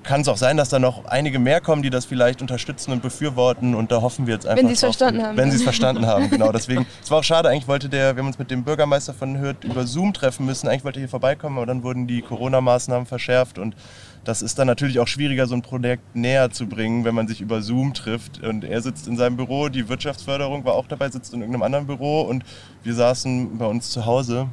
kann es auch sein, dass da noch einige mehr kommen, die das vielleicht unterstützen und befürworten und da hoffen wir jetzt einfach Wenn sie es verstanden haben. Wenn sie es verstanden haben, genau. Deswegen, es war auch schade, eigentlich wollte der, wir haben uns mit dem Bürgermeister von Hürth über Zoom treffen müssen, eigentlich wollte er hier vorbeikommen, aber dann wurden die Corona-Maßnahmen verschärft und das ist dann natürlich auch schwieriger, so ein Projekt näher zu bringen, wenn man sich über Zoom trifft. Und er sitzt in seinem Büro, die Wirtschaftsförderung war auch dabei, sitzt in irgendeinem anderen Büro und wir saßen bei uns zu Hause.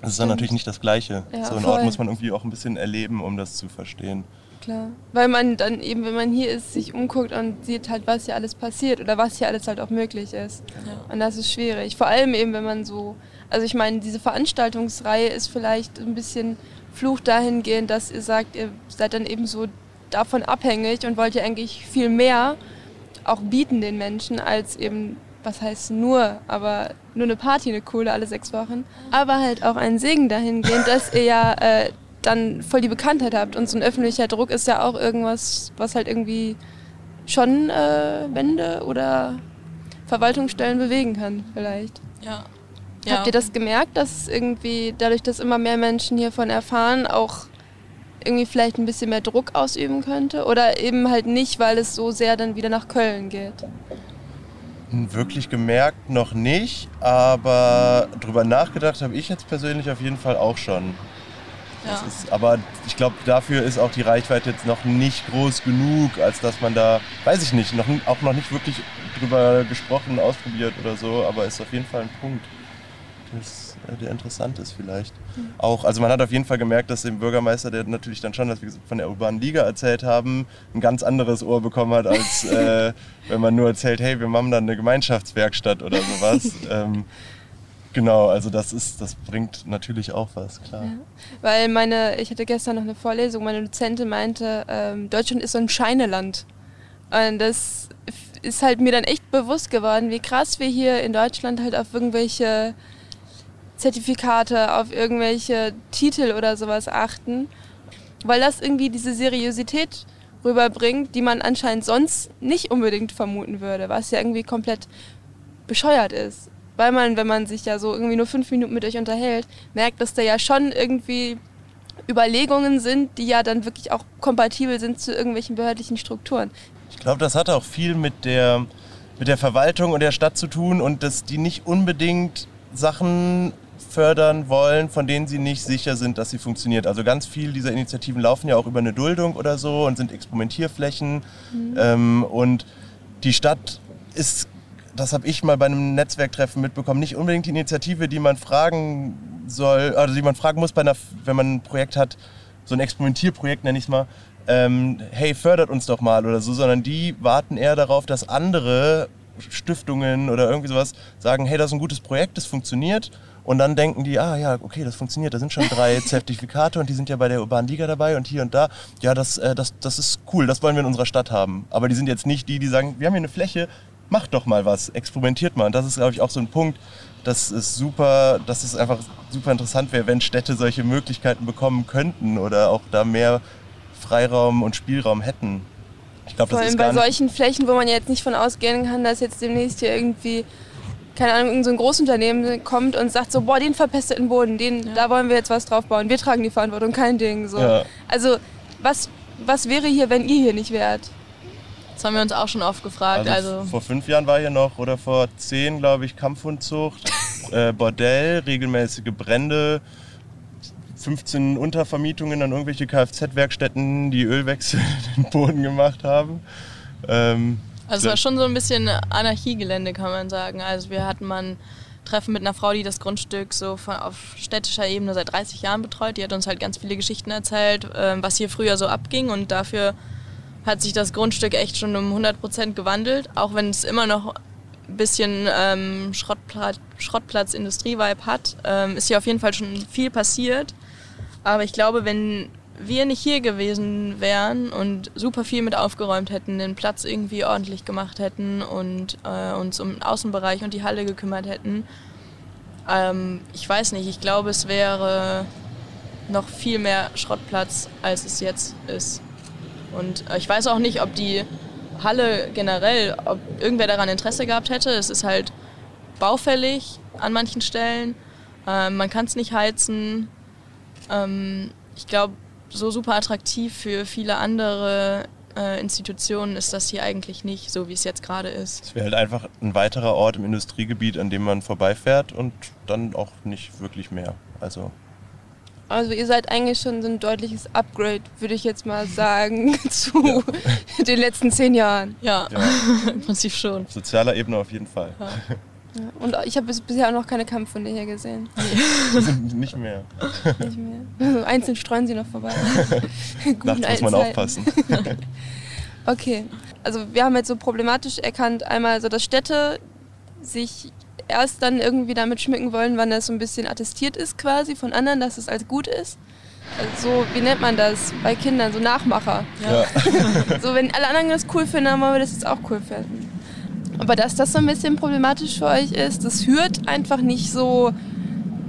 Das ist dann natürlich nicht das Gleiche. Ja, so einen voll. Ort muss man irgendwie auch ein bisschen erleben, um das zu verstehen. Klar. Weil man dann eben, wenn man hier ist, sich umguckt und sieht halt, was hier alles passiert oder was hier alles halt auch möglich ist. Ja. Und das ist schwierig. Vor allem eben, wenn man so, also ich meine, diese Veranstaltungsreihe ist vielleicht ein bisschen Fluch dahingehend, dass ihr sagt, ihr seid dann eben so davon abhängig und wollt ja eigentlich viel mehr auch bieten den Menschen als eben, was heißt nur, aber nur eine Party, eine coole alle sechs Wochen. Aber halt auch ein Segen dahingehend, dass ihr ja äh, dann voll die Bekanntheit habt und so ein öffentlicher Druck ist ja auch irgendwas, was halt irgendwie schon äh, Wände oder Verwaltungsstellen bewegen kann, vielleicht. Ja. Habt ihr das gemerkt, dass irgendwie dadurch, dass immer mehr Menschen hiervon erfahren, auch irgendwie vielleicht ein bisschen mehr Druck ausüben könnte? Oder eben halt nicht, weil es so sehr dann wieder nach Köln geht? Wirklich gemerkt noch nicht, aber drüber nachgedacht habe ich jetzt persönlich auf jeden Fall auch schon. Ja. ist, aber ich glaube, dafür ist auch die Reichweite jetzt noch nicht groß genug, als dass man da, weiß ich nicht, noch, auch noch nicht wirklich drüber gesprochen, ausprobiert oder so, aber ist auf jeden Fall ein Punkt, das, der interessant ist vielleicht. Auch, also man hat auf jeden Fall gemerkt, dass dem Bürgermeister, der natürlich dann schon, dass wir von der urbanen Liga erzählt haben, ein ganz anderes Ohr bekommen hat, als äh, wenn man nur erzählt, hey, wir machen dann eine Gemeinschaftswerkstatt oder sowas. ähm, genau, also das ist, das bringt natürlich auch was, klar. Weil meine, ich hatte gestern noch eine Vorlesung, meine Dozentin meinte, ähm, Deutschland ist so ein Scheineland. Und das ist halt mir dann echt bewusst geworden, wie krass wir hier in Deutschland halt auf irgendwelche Zertifikate, auf irgendwelche Titel oder sowas achten. Weil das irgendwie diese Seriosität rüberbringt, die man anscheinend sonst nicht unbedingt vermuten würde, was ja irgendwie komplett bescheuert ist. Weil man, wenn man sich ja so irgendwie nur fünf Minuten mit euch unterhält, merkt, dass da ja schon irgendwie Überlegungen sind, die ja dann wirklich auch kompatibel sind zu irgendwelchen behördlichen Strukturen. Ich glaube, das hat auch viel mit der, mit der Verwaltung und der Stadt zu tun und dass die nicht unbedingt Sachen fördern wollen, von denen sie nicht sicher sind, dass sie funktioniert. Also ganz viel dieser Initiativen laufen ja auch über eine Duldung oder so und sind Experimentierflächen. Ähm, und die Stadt ist, das habe ich mal bei einem Netzwerktreffen mitbekommen, nicht unbedingt die Initiative, die man fragen soll, also die man fragen muss, einer, wenn man ein Projekt hat, so ein Experimentierprojekt nenne ich es mal, ähm, hey, fördert uns doch mal oder so, sondern die warten eher darauf, dass andere Stiftungen oder irgendwie sowas sagen, hey, das ist ein gutes Projekt, das funktioniert. Und dann denken die, ah ja, okay, das funktioniert, da sind schon drei Zertifikate und die sind ja bei der Urbanen Liga dabei und hier und da. Ja, das, äh, das, das ist cool, das wollen wir in unserer Stadt haben. Aber die sind jetzt nicht die, die sagen, wir haben hier eine Fläche, macht doch mal was, experimentiert mal. Und das ist, glaube ich, auch so ein Punkt, das ist super, dass es einfach super interessant wäre, wenn Städte solche Möglichkeiten bekommen könnten oder auch da mehr Freiraum und Spielraum hätten. Ich glaube, Vor das allem ist bei solchen Flächen, wo man ja jetzt nicht von ausgehen kann, dass jetzt demnächst hier irgendwie, keine Ahnung, irgend so ein Großunternehmen kommt und sagt so, boah, den verpesteten Boden, den, Ja. da wollen wir jetzt was drauf bauen. Wir tragen die Verantwortung, kein Ding. So. Ja. Also was, was wäre hier, wenn ihr hier nicht wärt? Das haben wir uns auch schon oft gefragt. Also, Also, vor fünf Jahren war hier noch oder vor zehn, glaube ich, Kampfhundzucht, äh, Bordell, regelmäßige Brände, 15 Untervermietungen an irgendwelche Kfz-Werkstätten, die Ölwechsel in den Boden gemacht haben. Ähm, also es war schon so ein bisschen Anarchiegelände, kann man sagen. Also wir hatten mal ein Treffen mit einer Frau, die das Grundstück so von, auf städtischer Ebene seit 30 Jahren betreut. Die hat uns halt ganz viele Geschichten erzählt, ähm, was hier früher so abging und dafür hat sich das Grundstück echt schon um 100 Prozent gewandelt, auch wenn es immer noch ein bisschen ähm, Schrottplatz, Schrottplatz Industrievibe hat, ähm, ist hier auf jeden Fall schon viel passiert. Aber ich glaube, wenn wir nicht hier gewesen wären und super viel mit aufgeräumt hätten, den Platz irgendwie ordentlich gemacht hätten und äh, uns um den Außenbereich und die Halle gekümmert hätten, ähm, ich weiß nicht, ich glaube, es wäre noch viel mehr Schrottplatz, als es jetzt ist. Und äh, ich weiß auch nicht, ob die Halle generell, ob irgendwer daran Interesse gehabt hätte. Es ist halt baufällig an manchen Stellen. Ähm, man kann es nicht heizen. Ähm, ich glaube, so super attraktiv für viele andere äh, Institutionen ist das hier eigentlich nicht, so wie es jetzt gerade ist. Es wäre halt einfach ein weiterer Ort im Industriegebiet, an dem man vorbeifährt und dann auch nicht wirklich mehr. Also also ihr seid eigentlich schon so ein deutliches Upgrade, würde ich jetzt mal sagen, zu ja. den letzten zehn Jahren. Ja, ja. im Prinzip schon. Auf sozialer Ebene auf jeden Fall. Ja. Und ich habe bisher auch noch keine Kampfhunde hier gesehen. Nee. nicht mehr. Nicht mehr. Also einzeln streuen sie noch vorbei. Nachts muss man aufpassen. okay, also wir haben jetzt so problematisch erkannt, einmal so, dass Städte sich erst dann irgendwie damit schmücken wollen, wann das so ein bisschen attestiert ist quasi von anderen, dass es als gut ist. Also so, wie nennt man das bei Kindern, so Nachmacher. Ja. so, wenn alle anderen das cool finden, dann wollen wir das jetzt auch cool finden. Aber dass das so ein bisschen problematisch für euch ist, das hört einfach nicht so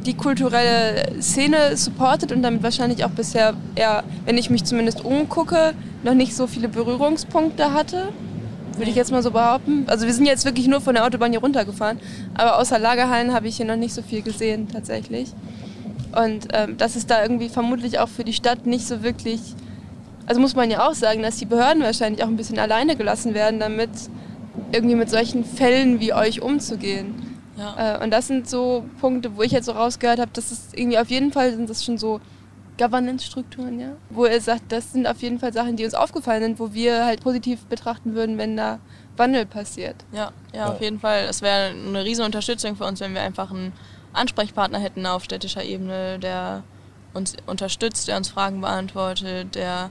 die kulturelle Szene supportet und damit wahrscheinlich auch bisher eher, wenn ich mich zumindest umgucke, noch nicht so viele Berührungspunkte hatte würde ich jetzt mal so behaupten. Also wir sind jetzt wirklich nur von der Autobahn hier runtergefahren, aber außer Lagerhallen habe ich hier noch nicht so viel gesehen tatsächlich. Und ähm, das ist da irgendwie vermutlich auch für die Stadt nicht so wirklich, also muss man ja auch sagen, dass die Behörden wahrscheinlich auch ein bisschen alleine gelassen werden, damit irgendwie mit solchen Fällen wie euch umzugehen. Ja. Äh, und das sind so Punkte, wo ich jetzt so rausgehört habe, dass es irgendwie auf jeden Fall sind das schon so Governance-Strukturen, ja. Wo er sagt, das sind auf jeden Fall Sachen, die uns aufgefallen sind, wo wir halt positiv betrachten würden, wenn da Wandel passiert. Ja, ja, auf jeden Fall. Es wäre eine riesen Unterstützung für uns, wenn wir einfach einen Ansprechpartner hätten auf städtischer Ebene, der uns unterstützt, der uns Fragen beantwortet, der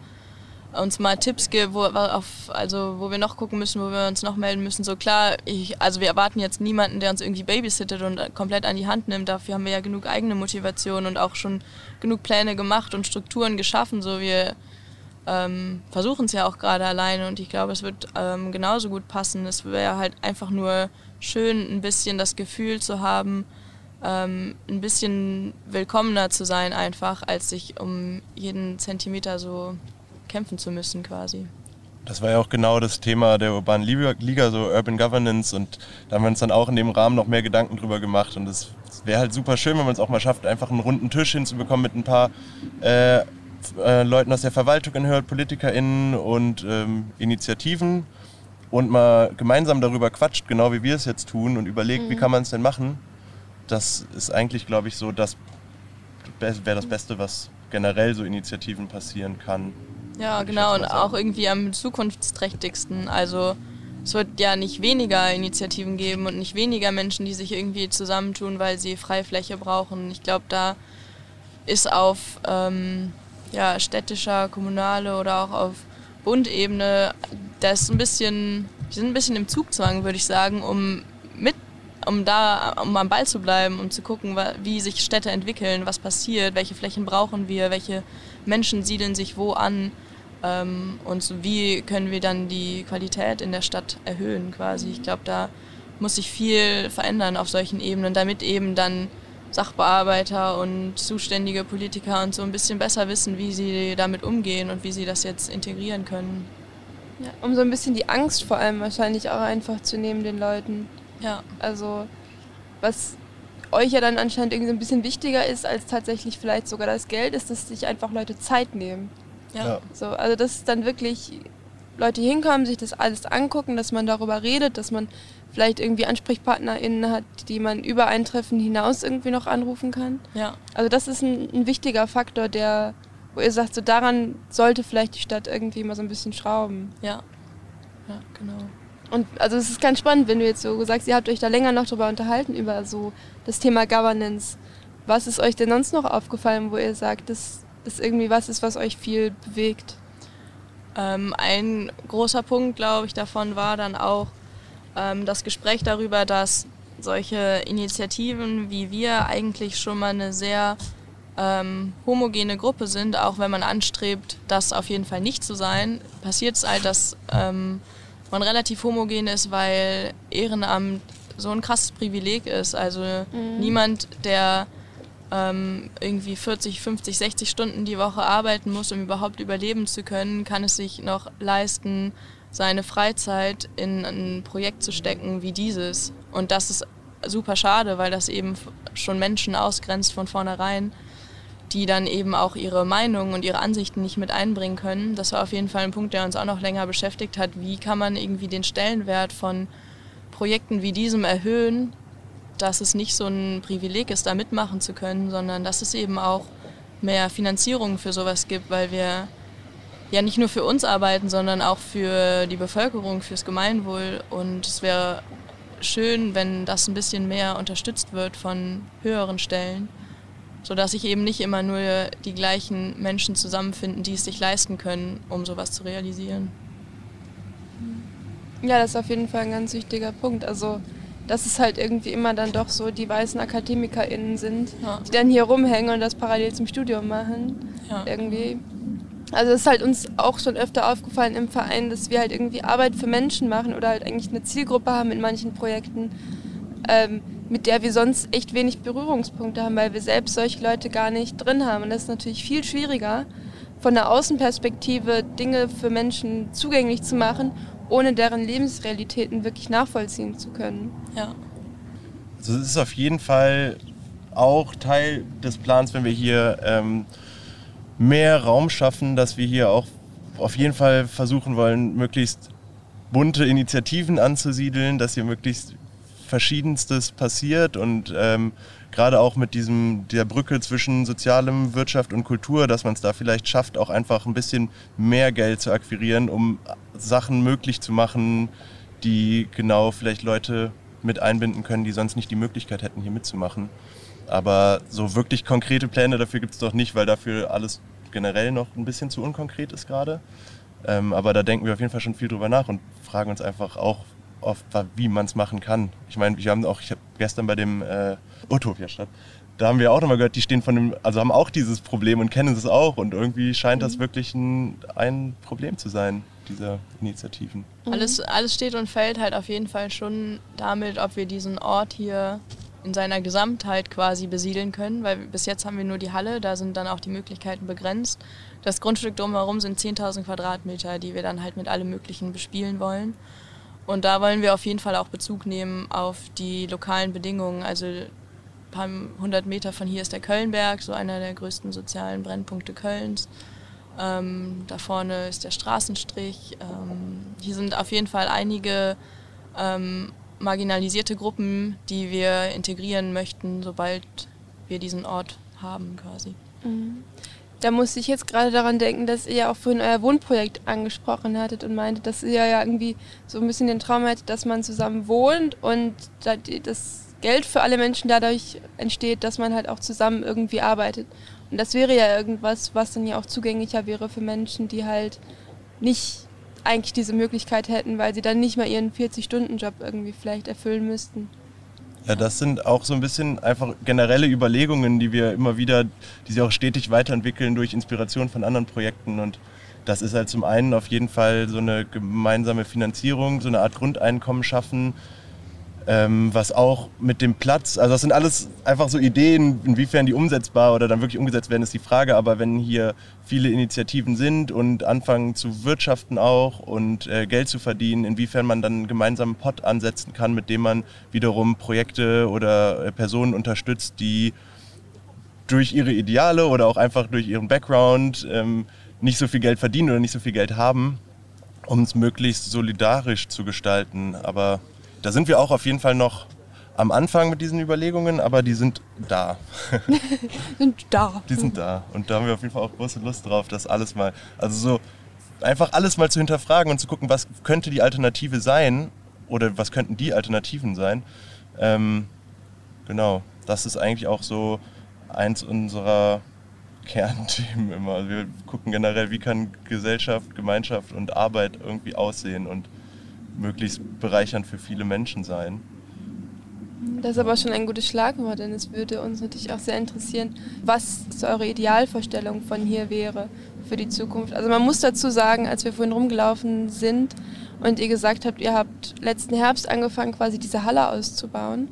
uns mal Tipps gibt, wo, auf, also wo wir noch gucken müssen, wo wir uns noch melden müssen. So klar, ich, also wir erwarten jetzt niemanden, der uns irgendwie babysittet und komplett an die Hand nimmt. Dafür haben wir ja genug eigene Motivation und auch schon genug Pläne gemacht und Strukturen geschaffen. So wir ähm, versuchen es ja auch gerade alleine und ich glaube, es wird ähm, genauso gut passen. Es wäre halt einfach nur schön, ein bisschen das Gefühl zu haben, ähm, ein bisschen willkommener zu sein einfach, als sich um jeden Zentimeter so kämpfen zu müssen quasi. Das war ja auch genau das Thema der urbanen Liga, so Urban Governance und da haben wir uns dann auch in dem Rahmen noch mehr Gedanken drüber gemacht und es wäre halt super schön, wenn man es auch mal schafft, einfach einen runden Tisch hinzubekommen mit ein paar äh, äh, Leuten aus der Verwaltung gehört, PolitikerInnen und ähm, Initiativen und mal gemeinsam darüber quatscht, genau wie wir es jetzt tun und überlegt, mhm. wie kann man es denn machen. Das ist eigentlich, glaube ich, so das wäre das Beste, was generell so Initiativen passieren kann. Ja, genau, und auch irgendwie am zukunftsträchtigsten. Also es wird ja nicht weniger Initiativen geben und nicht weniger Menschen, die sich irgendwie zusammentun, weil sie Freifläche brauchen. Ich glaube, da ist auf ähm, ja, städtischer, kommunale oder auch auf Bundebene, das ein bisschen, wir sind ein bisschen im Zugzwang, würde ich sagen, um mit um da um am Ball zu bleiben, um zu gucken, wie sich Städte entwickeln, was passiert, welche Flächen brauchen wir, welche Menschen siedeln sich wo an. Ähm, und wie können wir dann die Qualität in der Stadt erhöhen quasi. Ich glaube, da muss sich viel verändern auf solchen Ebenen, damit eben dann Sachbearbeiter und zuständige Politiker und so ein bisschen besser wissen, wie sie damit umgehen und wie sie das jetzt integrieren können. Ja, um so ein bisschen die Angst vor allem wahrscheinlich auch einfach zu nehmen den Leuten. Ja. Also was euch ja dann anscheinend irgendwie so ein bisschen wichtiger ist als tatsächlich vielleicht sogar das Geld, ist, dass sich einfach Leute Zeit nehmen. Ja. So, also dass dann wirklich Leute hinkommen, sich das alles angucken, dass man darüber redet, dass man vielleicht irgendwie AnsprechpartnerInnen hat, die man über ein Treffen hinaus irgendwie noch anrufen kann. Ja. Also das ist ein, ein wichtiger Faktor, der, wo ihr sagt, so daran sollte vielleicht die Stadt irgendwie mal so ein bisschen schrauben. Ja. Ja, genau. Und also es ist ganz spannend, wenn du jetzt so sagst, ihr habt euch da länger noch drüber unterhalten, über so das Thema Governance. Was ist euch denn sonst noch aufgefallen, wo ihr sagt, das ist irgendwie was ist, was euch viel bewegt? Ähm, ein großer Punkt, glaube ich, davon war dann auch ähm, das Gespräch darüber, dass solche Initiativen wie wir eigentlich schon mal eine sehr ähm, homogene Gruppe sind, auch wenn man anstrebt, das auf jeden Fall nicht zu sein, passiert es halt, dass ähm, man relativ homogen ist, weil Ehrenamt so ein krasses Privileg ist. Also mhm. niemand, der ähm, irgendwie 40, 50, 60 Stunden die Woche arbeiten muss, um überhaupt überleben zu können, kann es sich noch leisten, seine Freizeit in ein Projekt zu stecken wie dieses. Und das ist super schade, weil das eben schon Menschen ausgrenzt von vornherein. die dann eben auch ihre Meinungen und ihre Ansichten nicht mit einbringen können. Das war auf jeden Fall ein Punkt, der uns auch noch länger beschäftigt hat. Wie kann man irgendwie den Stellenwert von Projekten wie diesem erhöhen, dass es nicht so ein Privileg ist, da mitmachen zu können, sondern dass es eben auch mehr Finanzierung für sowas gibt, weil wir ja nicht nur für uns arbeiten, sondern auch für die Bevölkerung, fürs Gemeinwohl. Und es wäre schön, wenn das ein bisschen mehr unterstützt wird von höheren Stellen, sodass sich eben nicht immer nur die gleichen Menschen zusammenfinden, die es sich leisten können, um sowas zu realisieren. Ja, das ist auf jeden Fall ein ganz wichtiger Punkt. Also dass es halt irgendwie immer dann doch so die weißen AkademikerInnen sind, ja. die dann hier rumhängen und das parallel zum Studium machen. Ja. Irgendwie. Also es ist halt uns auch schon öfter aufgefallen im Verein, dass wir halt irgendwie Arbeit für Menschen machen oder halt eigentlich eine Zielgruppe haben in manchen Projekten, ähm, mit der wir sonst echt wenig Berührungspunkte haben, weil wir selbst solche Leute gar nicht drin haben. Und das ist natürlich viel schwieriger, von der Außenperspektive Dinge für Menschen zugänglich zu machen, ohne deren Lebensrealitäten wirklich nachvollziehen zu können. Ja. Also es ist auf jeden Fall auch Teil des Plans, wenn wir hier ähm, mehr Raum schaffen, dass wir hier auch auf jeden Fall versuchen wollen, möglichst bunte Initiativen anzusiedeln, dass hier möglichst verschiedenstes passiert und ähm, gerade auch mit diesem, der Brücke zwischen sozialem, Wirtschaft und Kultur, dass man es da vielleicht schafft, auch einfach ein bisschen mehr Geld zu akquirieren, um Sachen möglich zu machen, die genau vielleicht Leute mit einbinden können, die sonst nicht die Möglichkeit hätten, hier mitzumachen. Aber so wirklich konkrete Pläne dafür gibt es doch nicht, weil dafür alles generell noch ein bisschen zu unkonkret ist gerade. Ähm, aber da denken wir auf jeden Fall schon viel drüber nach und fragen uns einfach auch oft, wie man es machen kann. Ich meine, wir haben auch, ich habe gestern bei dem äh, Utopia statt, da haben wir auch nochmal gehört, die stehen von dem, also haben auch dieses Problem und kennen es auch und irgendwie scheint das mhm. wirklich ein, ein Problem zu sein, dieser Initiativen. Alles, alles steht und fällt halt auf jeden Fall schon damit, ob wir diesen Ort hier in seiner Gesamtheit quasi besiedeln können, weil bis jetzt haben wir nur die Halle, da sind dann auch die Möglichkeiten begrenzt. Das Grundstück drumherum sind 10.000 Quadratmeter, die wir dann halt mit allem Möglichen bespielen wollen. Und da wollen wir auf jeden Fall auch Bezug nehmen auf die lokalen Bedingungen. Also ein paar hundert Meter von hier ist der Kölnberg, so einer der größten sozialen Brennpunkte Kölns. Ähm, da vorne ist der Straßenstrich. Ähm, hier sind auf jeden Fall einige ähm, marginalisierte Gruppen, die wir integrieren möchten, sobald wir diesen Ort haben quasi. Mhm. Da musste ich jetzt gerade daran denken, dass ihr ja auch vorhin euer Wohnprojekt angesprochen hattet und meinte, dass ihr ja irgendwie so ein bisschen den Traum hattet, dass man zusammen wohnt und das Geld für alle Menschen dadurch entsteht, dass man halt auch zusammen irgendwie arbeitet. Und das wäre ja irgendwas, was dann ja auch zugänglicher wäre für Menschen, die halt nicht eigentlich diese Möglichkeit hätten, weil sie dann nicht mal ihren 40-Stunden-Job irgendwie vielleicht erfüllen müssten. Ja, das sind auch so ein bisschen einfach generelle Überlegungen, die wir immer wieder, die sich auch stetig weiterentwickeln durch Inspiration von anderen Projekten. Und das ist halt zum einen auf jeden Fall so eine gemeinsame Finanzierung, so eine Art Grundeinkommen schaffen, ähm, was auch mit dem Platz, also das sind alles einfach so Ideen, inwiefern die umsetzbar oder dann wirklich umgesetzt werden, ist die Frage. Aber wenn hier viele Initiativen sind und anfangen zu wirtschaften auch und äh, Geld zu verdienen, inwiefern man dann einen gemeinsamen Pot ansetzen kann, mit dem man wiederum Projekte oder äh, Personen unterstützt, die durch ihre Ideale oder auch einfach durch ihren Background ähm, nicht so viel Geld verdienen oder nicht so viel Geld haben, um es möglichst solidarisch zu gestalten. Aber da sind wir auch auf jeden Fall noch am Anfang mit diesen Überlegungen, aber die sind da. sind da. Die sind da. Und da haben wir auf jeden Fall auch große Lust drauf, das alles mal, also so einfach alles mal zu hinterfragen und zu gucken, was könnte die Alternative sein oder was könnten die Alternativen sein. Ähm, genau, das ist eigentlich auch so eins unserer Kernthemen immer. Also wir gucken generell, wie kann Gesellschaft, Gemeinschaft und Arbeit irgendwie aussehen und möglichst bereichernd für viele Menschen sein. Das ist aber schon ein gutes Schlagwort, denn es würde uns natürlich auch sehr interessieren, was so eure Idealvorstellung von hier wäre für die Zukunft. Also man muss dazu sagen, als wir vorhin rumgelaufen sind und ihr gesagt habt, ihr habt letzten Herbst angefangen, quasi diese Halle auszubauen,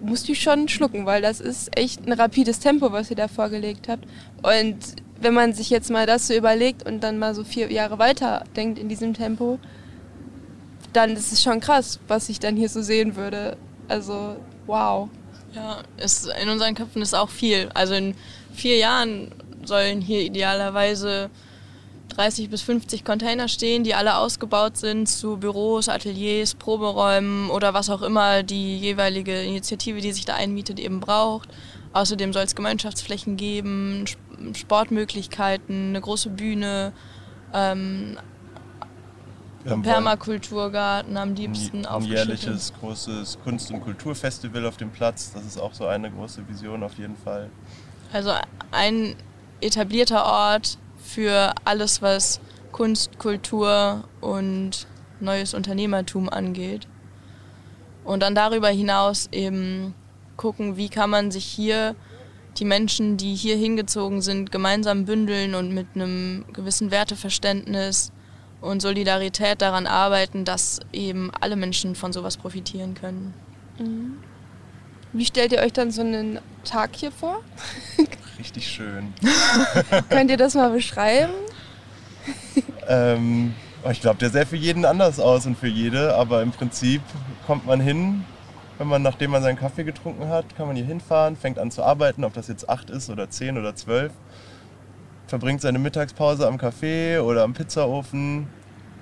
musste ich schon schlucken, weil das ist echt ein rapides Tempo, was ihr da vorgelegt habt. Und wenn man sich jetzt mal das so überlegt und dann mal so vier Jahre weiter denkt in diesem Tempo, dann ist es schon krass, was ich dann hier so sehen würde. Also, wow. Ja, ist, in unseren Köpfen ist auch viel. Also in vier Jahren sollen hier idealerweise 30 bis 50 Container stehen, die alle ausgebaut sind zu Büros, Ateliers, Proberäumen oder was auch immer die jeweilige Initiative, die sich da einmietet, eben braucht. Außerdem soll es Gemeinschaftsflächen geben, Sportmöglichkeiten, eine große Bühne, ähm, Permakulturgarten am liebsten ein, ein jährliches großes Kunst- und Kulturfestival auf dem Platz. Das ist auch so eine große Vision auf jeden Fall. Also ein etablierter Ort für alles, was Kunst, Kultur und neues Unternehmertum angeht. Und dann darüber hinaus eben gucken, wie kann man sich hier die Menschen, die hier hingezogen sind, gemeinsam bündeln und mit einem gewissen Werteverständnis und Solidarität daran arbeiten, dass eben alle Menschen von sowas profitieren können. Mhm. Wie stellt ihr euch dann so einen Tag hier vor? Richtig schön. Könnt ihr das mal beschreiben? ähm, ich glaube, der sähe für jeden anders aus und für jede, aber im Prinzip kommt man hin, wenn man, nachdem man seinen Kaffee getrunken hat, kann man hier hinfahren, fängt an zu arbeiten, ob das jetzt acht ist oder zehn oder zwölf, verbringt seine Mittagspause am Café oder am Pizzaofen,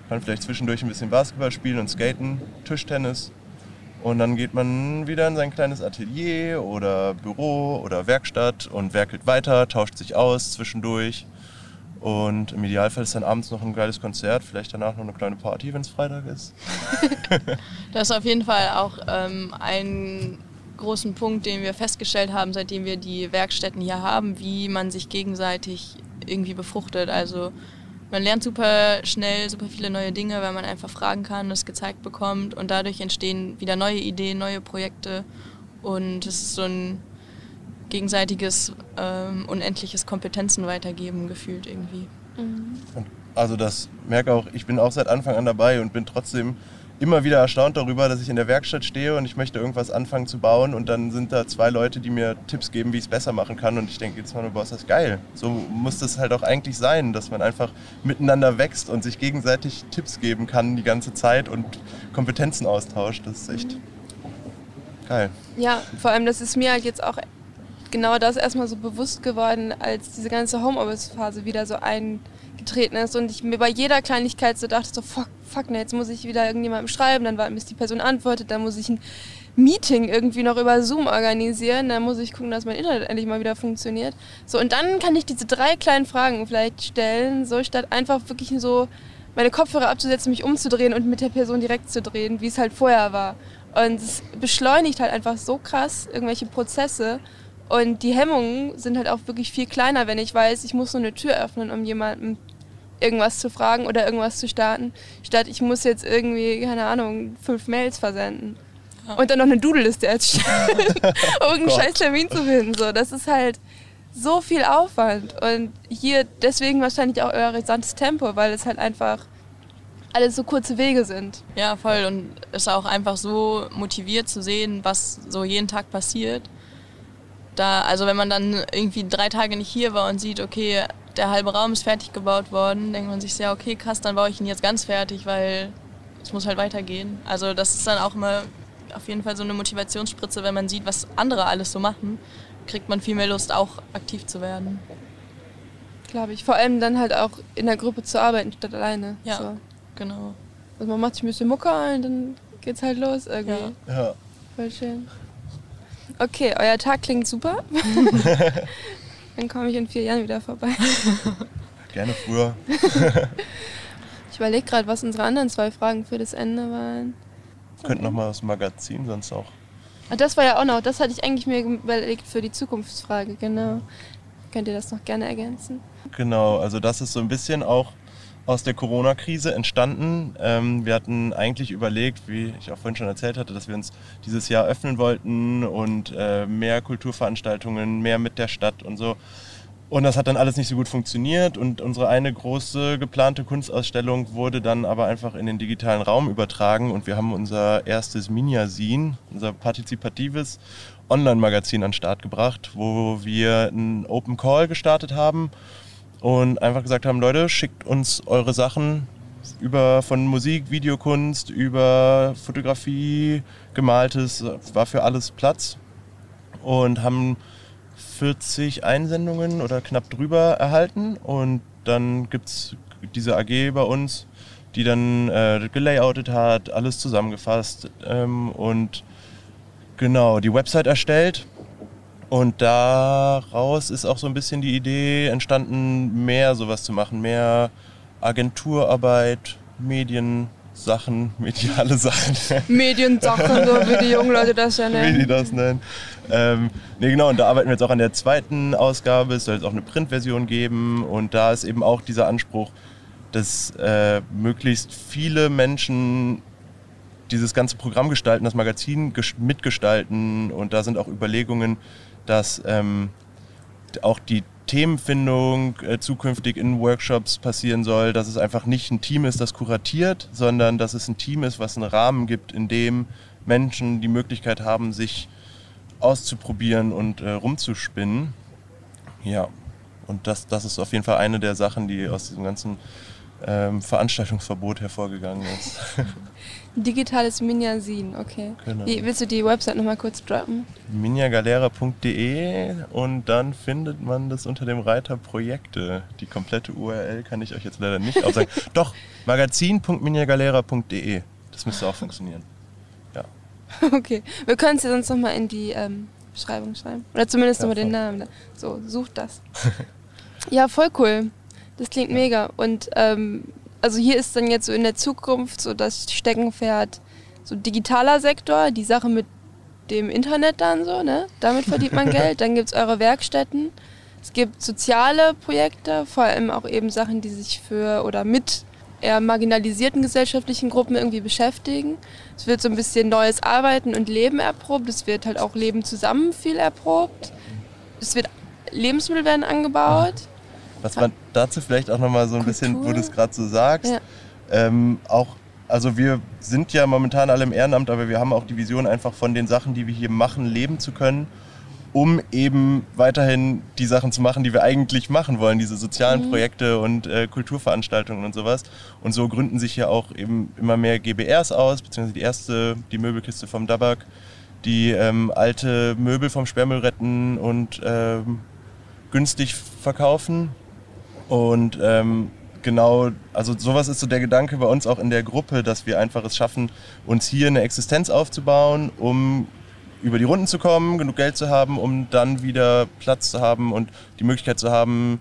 kann vielleicht zwischendurch ein bisschen Basketball spielen und skaten, Tischtennis. Und dann geht man wieder in sein kleines Atelier oder Büro oder Werkstatt und werkelt weiter, tauscht sich aus zwischendurch. Und im Idealfall ist dann abends noch ein geiles Konzert, vielleicht danach noch eine kleine Party, wenn es Freitag ist. das ist auf jeden Fall auch ähm, ein großen Punkt, den wir festgestellt haben, seitdem wir die Werkstätten hier haben, wie man sich gegenseitig irgendwie befruchtet. Also man lernt super schnell super viele neue Dinge, weil man einfach fragen kann, es gezeigt bekommt und dadurch entstehen wieder neue Ideen, neue Projekte und es ist so ein gegenseitiges ähm, unendliches Kompetenzen weitergeben gefühlt irgendwie. Mhm. Also das merke auch, ich bin auch seit Anfang an dabei und bin trotzdem immer wieder erstaunt darüber, dass ich in der Werkstatt stehe und ich möchte irgendwas anfangen zu bauen und dann sind da zwei Leute, die mir Tipps geben, wie ich es besser machen kann und ich denke jetzt mal, boah, ist das geil. So muss das halt auch eigentlich sein, dass man einfach miteinander wächst und sich gegenseitig Tipps geben kann die ganze Zeit und Kompetenzen austauscht. Das ist echt geil. Ja, vor allem das ist mir halt jetzt auch genau das erstmal so bewusst geworden, als diese ganze Homeoffice-Phase wieder so eingetreten ist und ich mir bei jeder Kleinigkeit so dachte, so fuck, fuck, ne, jetzt muss ich wieder irgendjemandem schreiben, dann warten, bis die Person antwortet, dann muss ich ein Meeting irgendwie noch über Zoom organisieren, dann muss ich gucken, dass mein Internet endlich mal wieder funktioniert. So, und dann kann ich diese drei kleinen Fragen vielleicht stellen, so statt einfach wirklich so meine Kopfhörer abzusetzen, mich umzudrehen und mit der Person direkt zu drehen, wie es halt vorher war. Und es beschleunigt halt einfach so krass irgendwelche Prozesse. Und die Hemmungen sind halt auch wirklich viel kleiner, wenn ich weiß, ich muss nur eine Tür öffnen, um jemanden irgendwas zu fragen oder irgendwas zu starten, statt ich muss jetzt irgendwie, keine Ahnung, fünf Mails versenden. Ja. Und dann noch eine Doodle-Liste erstellen, um oh scheiß Termin zu finden. So, das ist halt so viel Aufwand. Und hier deswegen wahrscheinlich auch euer rasantes Tempo, weil es halt einfach alles so kurze Wege sind. Ja, voll. Und es ist auch einfach so motiviert zu sehen, was so jeden Tag passiert da, also wenn man dann irgendwie drei Tage nicht hier war und sieht, okay, der halbe Raum ist fertig gebaut worden, denkt man sich sehr, okay, krass, dann baue ich ihn jetzt ganz fertig, weil es muss halt weitergehen. Also das ist dann auch immer auf jeden Fall so eine Motivationsspritze, wenn man sieht, was andere alles so machen, kriegt man viel mehr Lust, auch aktiv zu werden. Glaube ich. Vor allem dann halt auch in der Gruppe zu arbeiten, statt alleine. Ja, so. genau. Also man macht sich ein bisschen Mucke und dann geht's halt los irgendwie. Ja. ja. Voll schön. Okay, euer Tag klingt super. Dann komme ich in vier Jahren wieder vorbei. Gerne früher. ich überlege gerade, was unsere anderen zwei Fragen für das Ende waren. Könnten nochmal das Magazin sonst auch. Ah, das war ja auch noch, das hatte ich eigentlich mir überlegt für die Zukunftsfrage, genau. Könnt ihr das noch gerne ergänzen? Genau, also das ist so ein bisschen auch aus der Corona-Krise entstanden. Ähm, wir hatten eigentlich überlegt, wie ich auch vorhin schon erzählt hatte, dass wir uns dieses Jahr öffnen wollten und äh, mehr Kulturveranstaltungen, mehr mit der Stadt und so. Und das hat dann alles nicht so gut funktioniert und unsere eine große geplante Kunstausstellung wurde dann aber einfach in den digitalen Raum übertragen und wir haben unser erstes Miniasin, unser partizipatives Online-Magazin an den Start gebracht, wo wir einen Open Call gestartet haben und einfach gesagt haben, Leute, schickt uns eure Sachen über von Musik, Videokunst, über Fotografie, gemaltes, war für alles Platz. und haben 40 Einsendungen oder knapp drüber erhalten. Und dann gibt es diese AG bei uns, die dann äh, gelayoutet hat, alles zusammengefasst ähm, und genau die Website erstellt. Und daraus ist auch so ein bisschen die Idee entstanden, mehr sowas zu machen, mehr Agenturarbeit, Mediensachen, mediale Sachen. Mediensachen, so wie die jungen Leute das ja nennen. Wie die das nennen. Ähm, nee, genau, und da arbeiten wir jetzt auch an der zweiten Ausgabe. Es soll jetzt auch eine Printversion geben. Und da ist eben auch dieser Anspruch, dass äh, möglichst viele Menschen dieses ganze Programm gestalten, das Magazin mitgestalten. Und da sind auch Überlegungen, dass ähm, auch die Themenfindung äh, zukünftig in Workshops passieren soll, dass es einfach nicht ein Team ist, das kuratiert, sondern dass es ein Team ist, was einen Rahmen gibt, in dem Menschen die Möglichkeit haben, sich auszuprobieren und äh, rumzuspinnen. Ja, und das, das ist auf jeden Fall eine der Sachen, die aus diesem ganzen ähm, Veranstaltungsverbot hervorgegangen ist. Digitales Minyasin, okay. Genau. Wie, willst du die Website nochmal kurz droppen? minyagalera.de und dann findet man das unter dem Reiter Projekte. Die komplette URL kann ich euch jetzt leider nicht aufsagen. Doch, magazin.minyagalera.de. Das müsste auch funktionieren. Ja. Okay, wir können es ja sonst nochmal in die ähm, Beschreibung schreiben. Oder zumindest ja, nochmal den Namen. So, sucht das. ja, voll cool. Das klingt ja. mega. Und ähm, also hier ist dann jetzt so in der Zukunft so das Steckenpferd so digitaler Sektor, die Sache mit dem Internet dann so, ne? Damit verdient man Geld. Dann gibt es eure Werkstätten. Es gibt soziale Projekte, vor allem auch eben Sachen, die sich für oder mit eher marginalisierten gesellschaftlichen Gruppen irgendwie beschäftigen. Es wird so ein bisschen neues Arbeiten und Leben erprobt. Es wird halt auch Leben zusammen viel erprobt. Es wird Lebensmittel werden angebaut. Was man dazu vielleicht auch nochmal so ein Kultur. bisschen, wo du es gerade so sagst, ja. ähm, auch, also wir sind ja momentan alle im Ehrenamt, aber wir haben auch die Vision einfach von den Sachen, die wir hier machen, leben zu können, um eben weiterhin die Sachen zu machen, die wir eigentlich machen wollen, diese sozialen mhm. Projekte und äh, Kulturveranstaltungen und sowas. Und so gründen sich ja auch eben immer mehr GBRs aus, beziehungsweise die erste, die Möbelkiste vom Dabak, die ähm, alte Möbel vom Sperrmüll retten und ähm, günstig verkaufen und ähm, genau, also sowas ist so der Gedanke bei uns auch in der Gruppe, dass wir einfach es schaffen, uns hier eine Existenz aufzubauen, um über die Runden zu kommen, genug Geld zu haben, um dann wieder Platz zu haben und die Möglichkeit zu haben,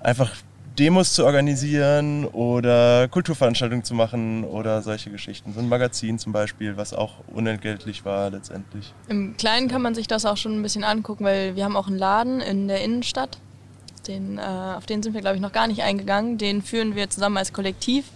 einfach Demos zu organisieren oder Kulturveranstaltungen zu machen oder solche Geschichten. So ein Magazin zum Beispiel, was auch unentgeltlich war letztendlich. Im Kleinen kann man sich das auch schon ein bisschen angucken, weil wir haben auch einen Laden in der Innenstadt den, äh, auf den sind wir, glaube ich, noch gar nicht eingegangen. Den führen wir zusammen als Kollektiv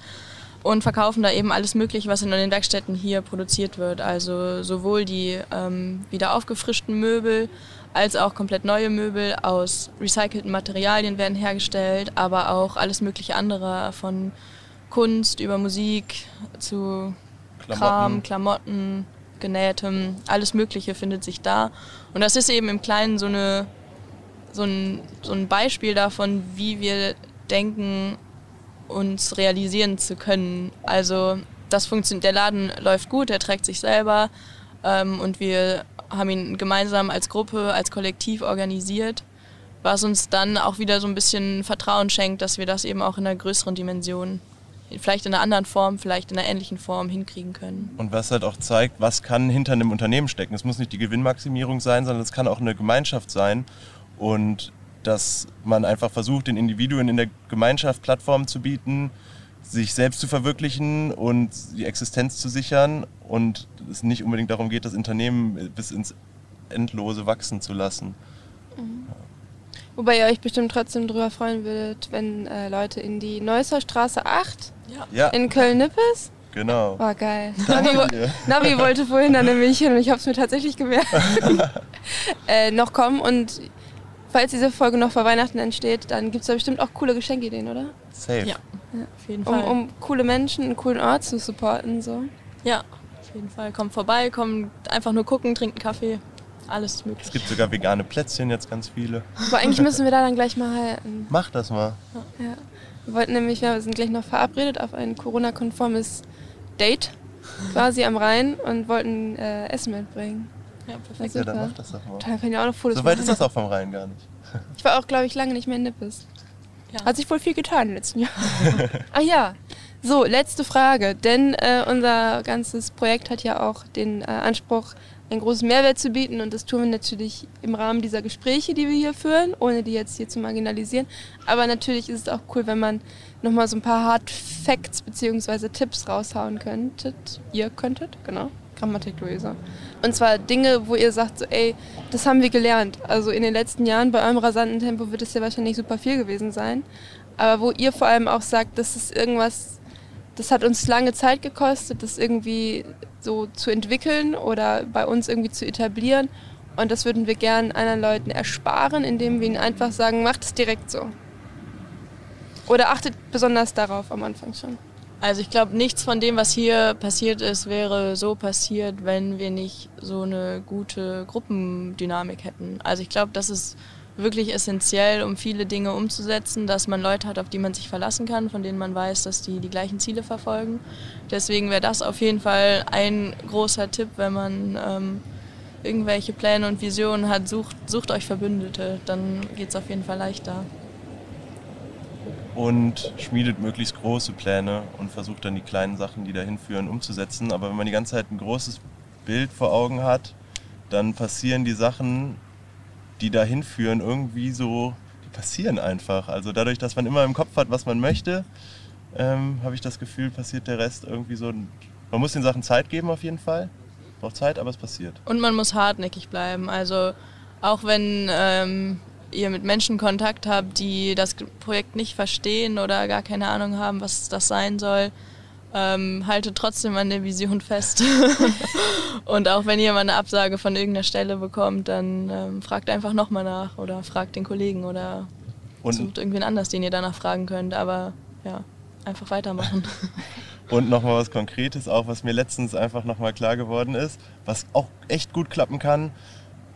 und verkaufen da eben alles Mögliche, was in den Werkstätten hier produziert wird. Also sowohl die ähm, wieder aufgefrischten Möbel als auch komplett neue Möbel aus recycelten Materialien werden hergestellt, aber auch alles mögliche andere von Kunst über Musik zu Klamotten. Kram, Klamotten, genähtem, alles Mögliche findet sich da. Und das ist eben im Kleinen so eine so ein, so ein Beispiel davon, wie wir denken, uns realisieren zu können. Also das funktioniert, der Laden läuft gut, er trägt sich selber ähm, und wir haben ihn gemeinsam als Gruppe, als Kollektiv organisiert, was uns dann auch wieder so ein bisschen Vertrauen schenkt, dass wir das eben auch in einer größeren Dimension, vielleicht in einer anderen Form, vielleicht in einer ähnlichen Form hinkriegen können. Und was halt auch zeigt, was kann hinter einem Unternehmen stecken. Es muss nicht die Gewinnmaximierung sein, sondern es kann auch eine Gemeinschaft sein und dass man einfach versucht, den Individuen in der Gemeinschaft Plattformen zu bieten, sich selbst zu verwirklichen und die Existenz zu sichern und es nicht unbedingt darum geht, das Unternehmen bis ins Endlose wachsen zu lassen. Mhm. Wobei ihr euch bestimmt trotzdem darüber freuen würdet, wenn äh, Leute in die Neusser Straße 8 ja. in Köln-Nippes Genau. War geil. Navi, Navi, wollte vorhin dann nämlich hin und ich habe es mir tatsächlich gemerkt. äh, noch kommen und falls diese Folge noch vor Weihnachten entsteht, dann gibt es da bestimmt auch coole Geschenkideen, oder? Safe. Ja, ja. auf jeden Fall. Um, um, coole Menschen, einen coolen Ort zu supporten. So. Ja, auf jeden Fall. Kommt vorbei, kommt einfach nur gucken, trinken Kaffee. Alles möglich. Es gibt sogar vegane Plätzchen, jetzt ganz viele. Aber eigentlich müssen wir da dann gleich mal halten. Mach das mal. Ja. Wir wollten nämlich, wir sind gleich noch verabredet auf ein Corona-konformes Date quasi am Rhein und wollten äh, Essen mitbringen. Ja, perfekt. Ja, dann mach das doch mal. Da können ja auch noch Fotos So weit machen. ist das auch vom Rhein gar nicht. Ich war auch, glaube ich, lange nicht mehr in Nippes. Ja. Hat sich wohl viel getan in den letzten Jahren. Ach ja. So, letzte Frage. Denn äh, unser ganzes Projekt hat ja auch den äh, Anspruch, einen großen Mehrwert zu bieten. Und das tun wir natürlich im Rahmen dieser Gespräche, die wir hier führen, ohne die jetzt hier zu marginalisieren. Aber natürlich ist es auch cool, wenn man nochmal so ein paar Hard Facts bzw. Tipps raushauen könntet. Ihr könntet, genau. Grammatik, Luisa. Und zwar Dinge, wo ihr sagt, so, ey, das haben wir gelernt. Also in den letzten Jahren, bei eurem rasanten Tempo wird es ja wahrscheinlich super viel gewesen sein. Aber wo ihr vor allem auch sagt, das ist irgendwas, das hat uns lange Zeit gekostet, das irgendwie so zu entwickeln oder bei uns irgendwie zu etablieren. Und das würden wir gern anderen Leuten ersparen, indem wir ihnen einfach sagen, macht es direkt so. Oder achtet besonders darauf am Anfang schon. Also ich glaube, nichts von dem, was hier passiert ist, wäre so passiert, wenn wir nicht so eine gute Gruppendynamik hätten. Also ich glaube, das ist wirklich essentiell, um viele Dinge umzusetzen, dass man Leute hat, auf die man sich verlassen kann, von denen man weiß, dass die die gleichen Ziele verfolgen. Deswegen wäre das auf jeden Fall ein großer Tipp, wenn man ähm, irgendwelche Pläne und Visionen hat, sucht, sucht euch Verbündete, dann geht es auf jeden Fall leichter. Und schmiedet möglichst große Pläne und versucht dann die kleinen Sachen, die dahin führen, umzusetzen. Aber wenn man die ganze Zeit ein großes Bild vor Augen hat, dann passieren die Sachen, die dahin führen, irgendwie so, die passieren einfach. Also dadurch, dass man immer im Kopf hat, was man möchte, ähm, habe ich das Gefühl, passiert der Rest irgendwie so. Man muss den Sachen Zeit geben auf jeden Fall. Braucht Zeit, aber es passiert. Und man muss hartnäckig bleiben. Also auch wenn ähm, ihr mit Menschen Kontakt habt, die das Projekt nicht verstehen oder gar keine Ahnung haben, was das sein soll, ähm, haltet trotzdem an der Vision fest. und auch wenn ihr mal eine Absage von irgendeiner Stelle bekommt, dann ähm, fragt einfach nochmal nach oder fragt den Kollegen oder Und, sucht irgendwen anders, den ihr danach fragen könnt. Aber ja, einfach weitermachen. und nochmal was Konkretes, auch was mir letztens einfach nochmal klar geworden ist, was auch echt gut klappen kann.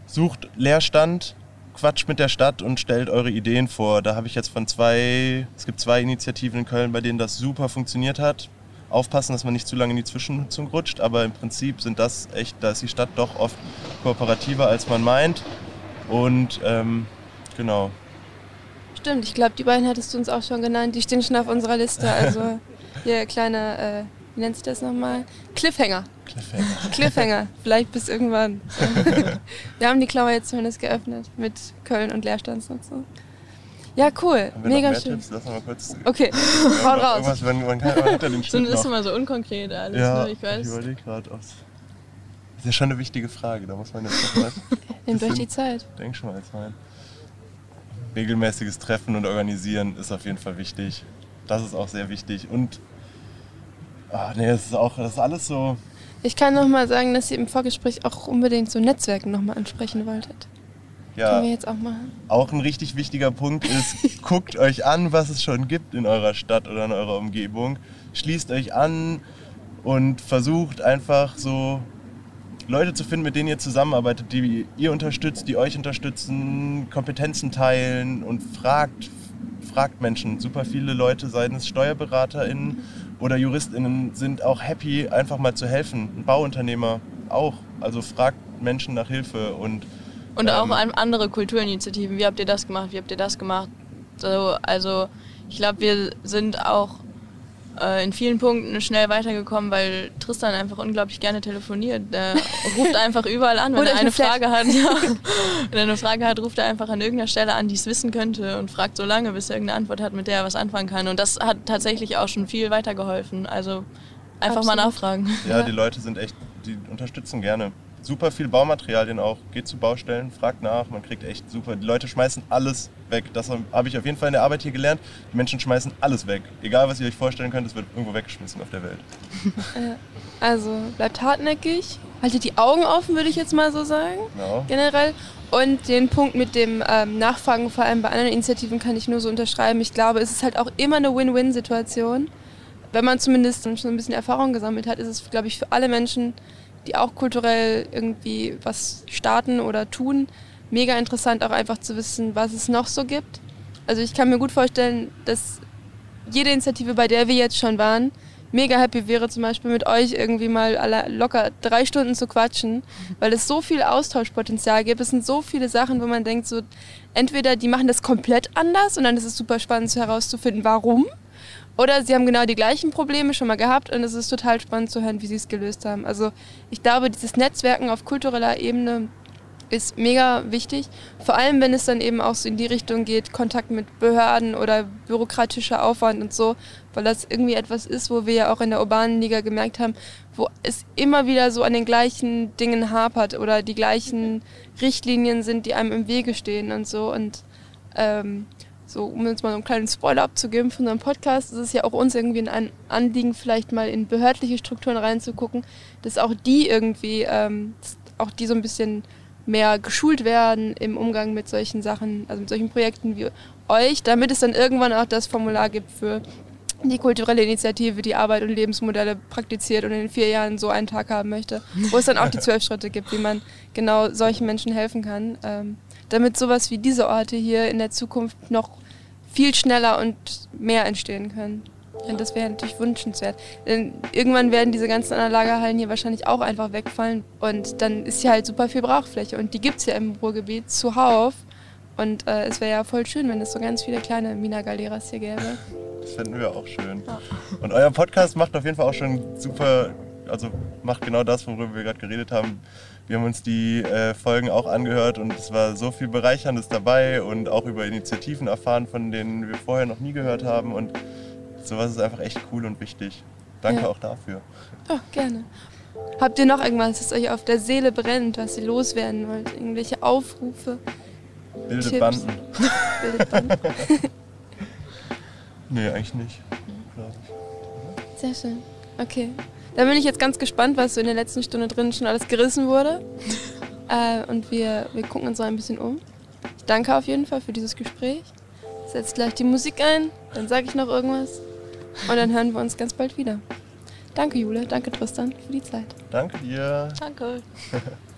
Sucht Leerstand, quatscht mit der Stadt und stellt eure Ideen vor. Da habe ich jetzt von zwei, es gibt zwei Initiativen in Köln, bei denen das super funktioniert hat. Aufpassen, dass man nicht zu lange in die Zwischennutzung rutscht, aber im Prinzip sind das echt, da ist die Stadt doch oft kooperativer, als man meint. Und ähm, genau. Stimmt, ich glaube, die beiden hattest du uns auch schon genannt. Die stehen schon auf unserer Liste. Also hier kleiner, äh, wie nennt sich das nochmal? Cliffhanger. Cliffhanger. Cliffhanger. Vielleicht bis irgendwann. Wir haben die Klammer jetzt zumindest geöffnet mit Köln und Leerstandsnutzung. Ja, cool. Haben wir Mega noch mehr schön. Tipps? Lass mal kurz. Okay, haut raus. Irgendwas, wenn, man, kann, man hat ja den So, das ist immer so unkonkret alles, Ja, ne? ich weiß. überlege gerade, ob Das ist ja schon eine wichtige Frage, da muss man jetzt noch mal Nehmt euch die Zeit. Denk schon mal jetzt rein. Regelmäßiges Treffen und Organisieren ist auf jeden Fall wichtig. Das ist auch sehr wichtig. Und ah, nee, das ist auch, das ist alles so. Ich kann noch mal sagen, dass ihr im Vorgespräch auch unbedingt so Netzwerken noch mal ansprechen wolltet. Können Ja, wir jetzt auch machen. auch ein richtig wichtiger Punkt ist, guckt euch an, was es schon gibt in eurer Stadt oder in eurer Umgebung. Schließt euch an und versucht einfach so Leute zu finden, mit denen ihr zusammenarbeitet, die ihr unterstützt, die euch unterstützen, Kompetenzen teilen und fragt, fragt Menschen. Super viele Leute, seien es SteuerberaterInnen oder JuristInnen, sind auch happy, einfach mal zu helfen. Ein Bauunternehmer auch. Also fragt Menschen nach Hilfe und Und Ähm, auch an andere Kulturinitiativen. Wie habt ihr das gemacht? Wie habt ihr das gemacht? So, also ich glaube, wir sind auch äh, in vielen Punkten schnell weitergekommen, weil Tristan einfach unglaublich gerne telefoniert. Der ruft einfach überall an, wenn er eine. Frage hat. Ja. Wenn er eine Frage hat, ruft er einfach an irgendeiner Stelle an, die es wissen könnte und fragt so lange, bis er irgendeine Antwort hat, mit der er was anfangen kann. Und das hat tatsächlich auch schon viel weitergeholfen. Also einfach mal Absolut. nachfragen. Ja, Ja. die Leute sind echt, die unterstützen gerne. Super viel Baumaterialien auch. Geht zu Baustellen, fragt nach, man kriegt echt super. Die Leute schmeißen alles weg. Das habe ich auf jeden Fall in der Arbeit hier gelernt. Die Menschen schmeißen alles weg. Egal, was ihr euch vorstellen könnt, es wird irgendwo weggeschmissen auf der Welt. Also bleibt hartnäckig, haltet die Augen offen, würde ich jetzt mal so sagen. Genau. generell. Und den Punkt mit dem ähm, Nachfragen, vor allem bei anderen Initiativen, kann ich nur so unterschreiben. Ich glaube, es ist halt auch immer eine Win-Win-Situation. Wenn man zumindest schon ein bisschen Erfahrung gesammelt hat, ist es, glaube ich, für alle Menschen, die auch kulturell irgendwie was starten oder tun, mega interessant auch einfach zu wissen, was es noch so gibt. Also ich kann mir gut vorstellen, dass jede Initiative, bei der wir jetzt schon waren, mega happy wäre, zum Beispiel mit euch irgendwie mal locker drei Stunden zu quatschen, weil es so viel Austauschpotenzial gibt. Es sind so viele Sachen, wo man denkt, so entweder die machen das komplett anders und dann ist es super spannend herauszufinden, warum. Oder sie haben genau die gleichen Probleme schon mal gehabt und es ist total spannend zu hören, wie sie es gelöst haben. Also ich glaube, dieses Netzwerken auf kultureller Ebene ist mega wichtig. Vor allem, wenn es dann eben auch so in die Richtung geht, Kontakt mit Behörden oder bürokratischer Aufwand und so, weil das irgendwie etwas ist, wo wir ja auch in der urbanen Liga gemerkt haben, wo es immer wieder so an den gleichen Dingen hapert oder die gleichen Richtlinien sind, die einem im Wege stehen und so. Und ähm, so, um uns mal einen kleinen Spoiler abzugeben von unserem Podcast, ist es ja auch uns irgendwie ein Anliegen, vielleicht mal in behördliche Strukturen reinzugucken, dass auch die irgendwie, ähm, auch die so ein bisschen mehr geschult werden im Umgang mit solchen Sachen, also mit solchen Projekten wie euch, damit es dann irgendwann auch das Formular gibt für die kulturelle Initiative, die Arbeit und Lebensmodelle praktiziert und in vier Jahren so einen Tag haben möchte, wo es dann auch die zwölf Schritte gibt, wie man genau solchen Menschen helfen kann, ähm, damit sowas wie diese Orte hier in der Zukunft noch viel schneller und mehr entstehen können. Und das wäre natürlich wünschenswert. Denn irgendwann werden diese ganzen anderen Lagerhallen hier wahrscheinlich auch einfach wegfallen. Und dann ist hier halt super viel Brauchfläche. Und die gibt es ja im Ruhrgebiet zuhauf. Und äh, es wäre ja voll schön, wenn es so ganz viele kleine Mina Galeras hier gäbe. Das fänden wir auch schön. Ja. Und euer Podcast macht auf jeden Fall auch schon super, also macht genau das, worüber wir gerade geredet haben. Wir haben uns die äh, Folgen auch angehört und es war so viel Bereicherndes dabei und auch über Initiativen erfahren, von denen wir vorher noch nie gehört haben. Und sowas ist einfach echt cool und wichtig. Danke ja. auch dafür. Oh, gerne. Habt ihr noch irgendwas, das euch auf der Seele brennt, was ihr loswerden wollt? Irgendwelche Aufrufe? Bildet Tipps? Banden. Bildet Banden. nee, eigentlich nicht, glaube ich. Sehr schön. Okay. Da bin ich jetzt ganz gespannt, was so in der letzten Stunde drin schon alles gerissen wurde. äh, und wir, wir gucken uns so ein bisschen um. Ich danke auf jeden Fall für dieses Gespräch. Setzt gleich die Musik ein, dann sage ich noch irgendwas. Und dann hören wir uns ganz bald wieder. Danke, Jule. Danke, Tristan, für die Zeit. Danke dir. Danke.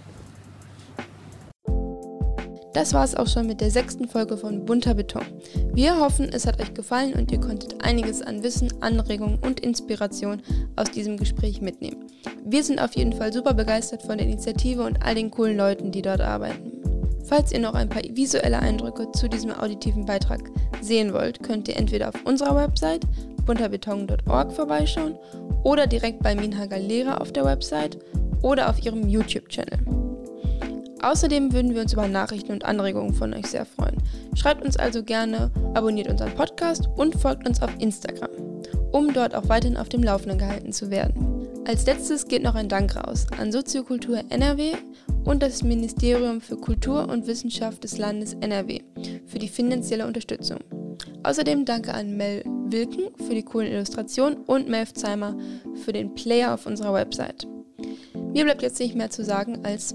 Das war es auch schon mit der sechsten Folge von Bunter Beton. Wir hoffen, es hat euch gefallen und ihr konntet einiges an Wissen, Anregungen und Inspiration aus diesem Gespräch mitnehmen. Wir sind auf jeden Fall super begeistert von der Initiative und all den coolen Leuten, die dort arbeiten. Falls ihr noch ein paar visuelle Eindrücke zu diesem auditiven Beitrag sehen wollt, könnt ihr entweder auf unserer Website bunterbeton.org vorbeischauen oder direkt bei Minha Galera auf der Website oder auf ihrem YouTube-Channel. Außerdem würden wir uns über Nachrichten und Anregungen von euch sehr freuen. Schreibt uns also gerne, abonniert unseren Podcast und folgt uns auf Instagram, um dort auch weiterhin auf dem Laufenden gehalten zu werden. Als letztes geht noch ein Dank raus an Soziokultur NRW und das Ministerium für Kultur und Wissenschaft des Landes NRW für die finanzielle Unterstützung. Außerdem danke an Mel Wilken für die coolen Illustrationen und Melf Zeimer für den Player auf unserer Website. Mir bleibt jetzt nicht mehr zu sagen als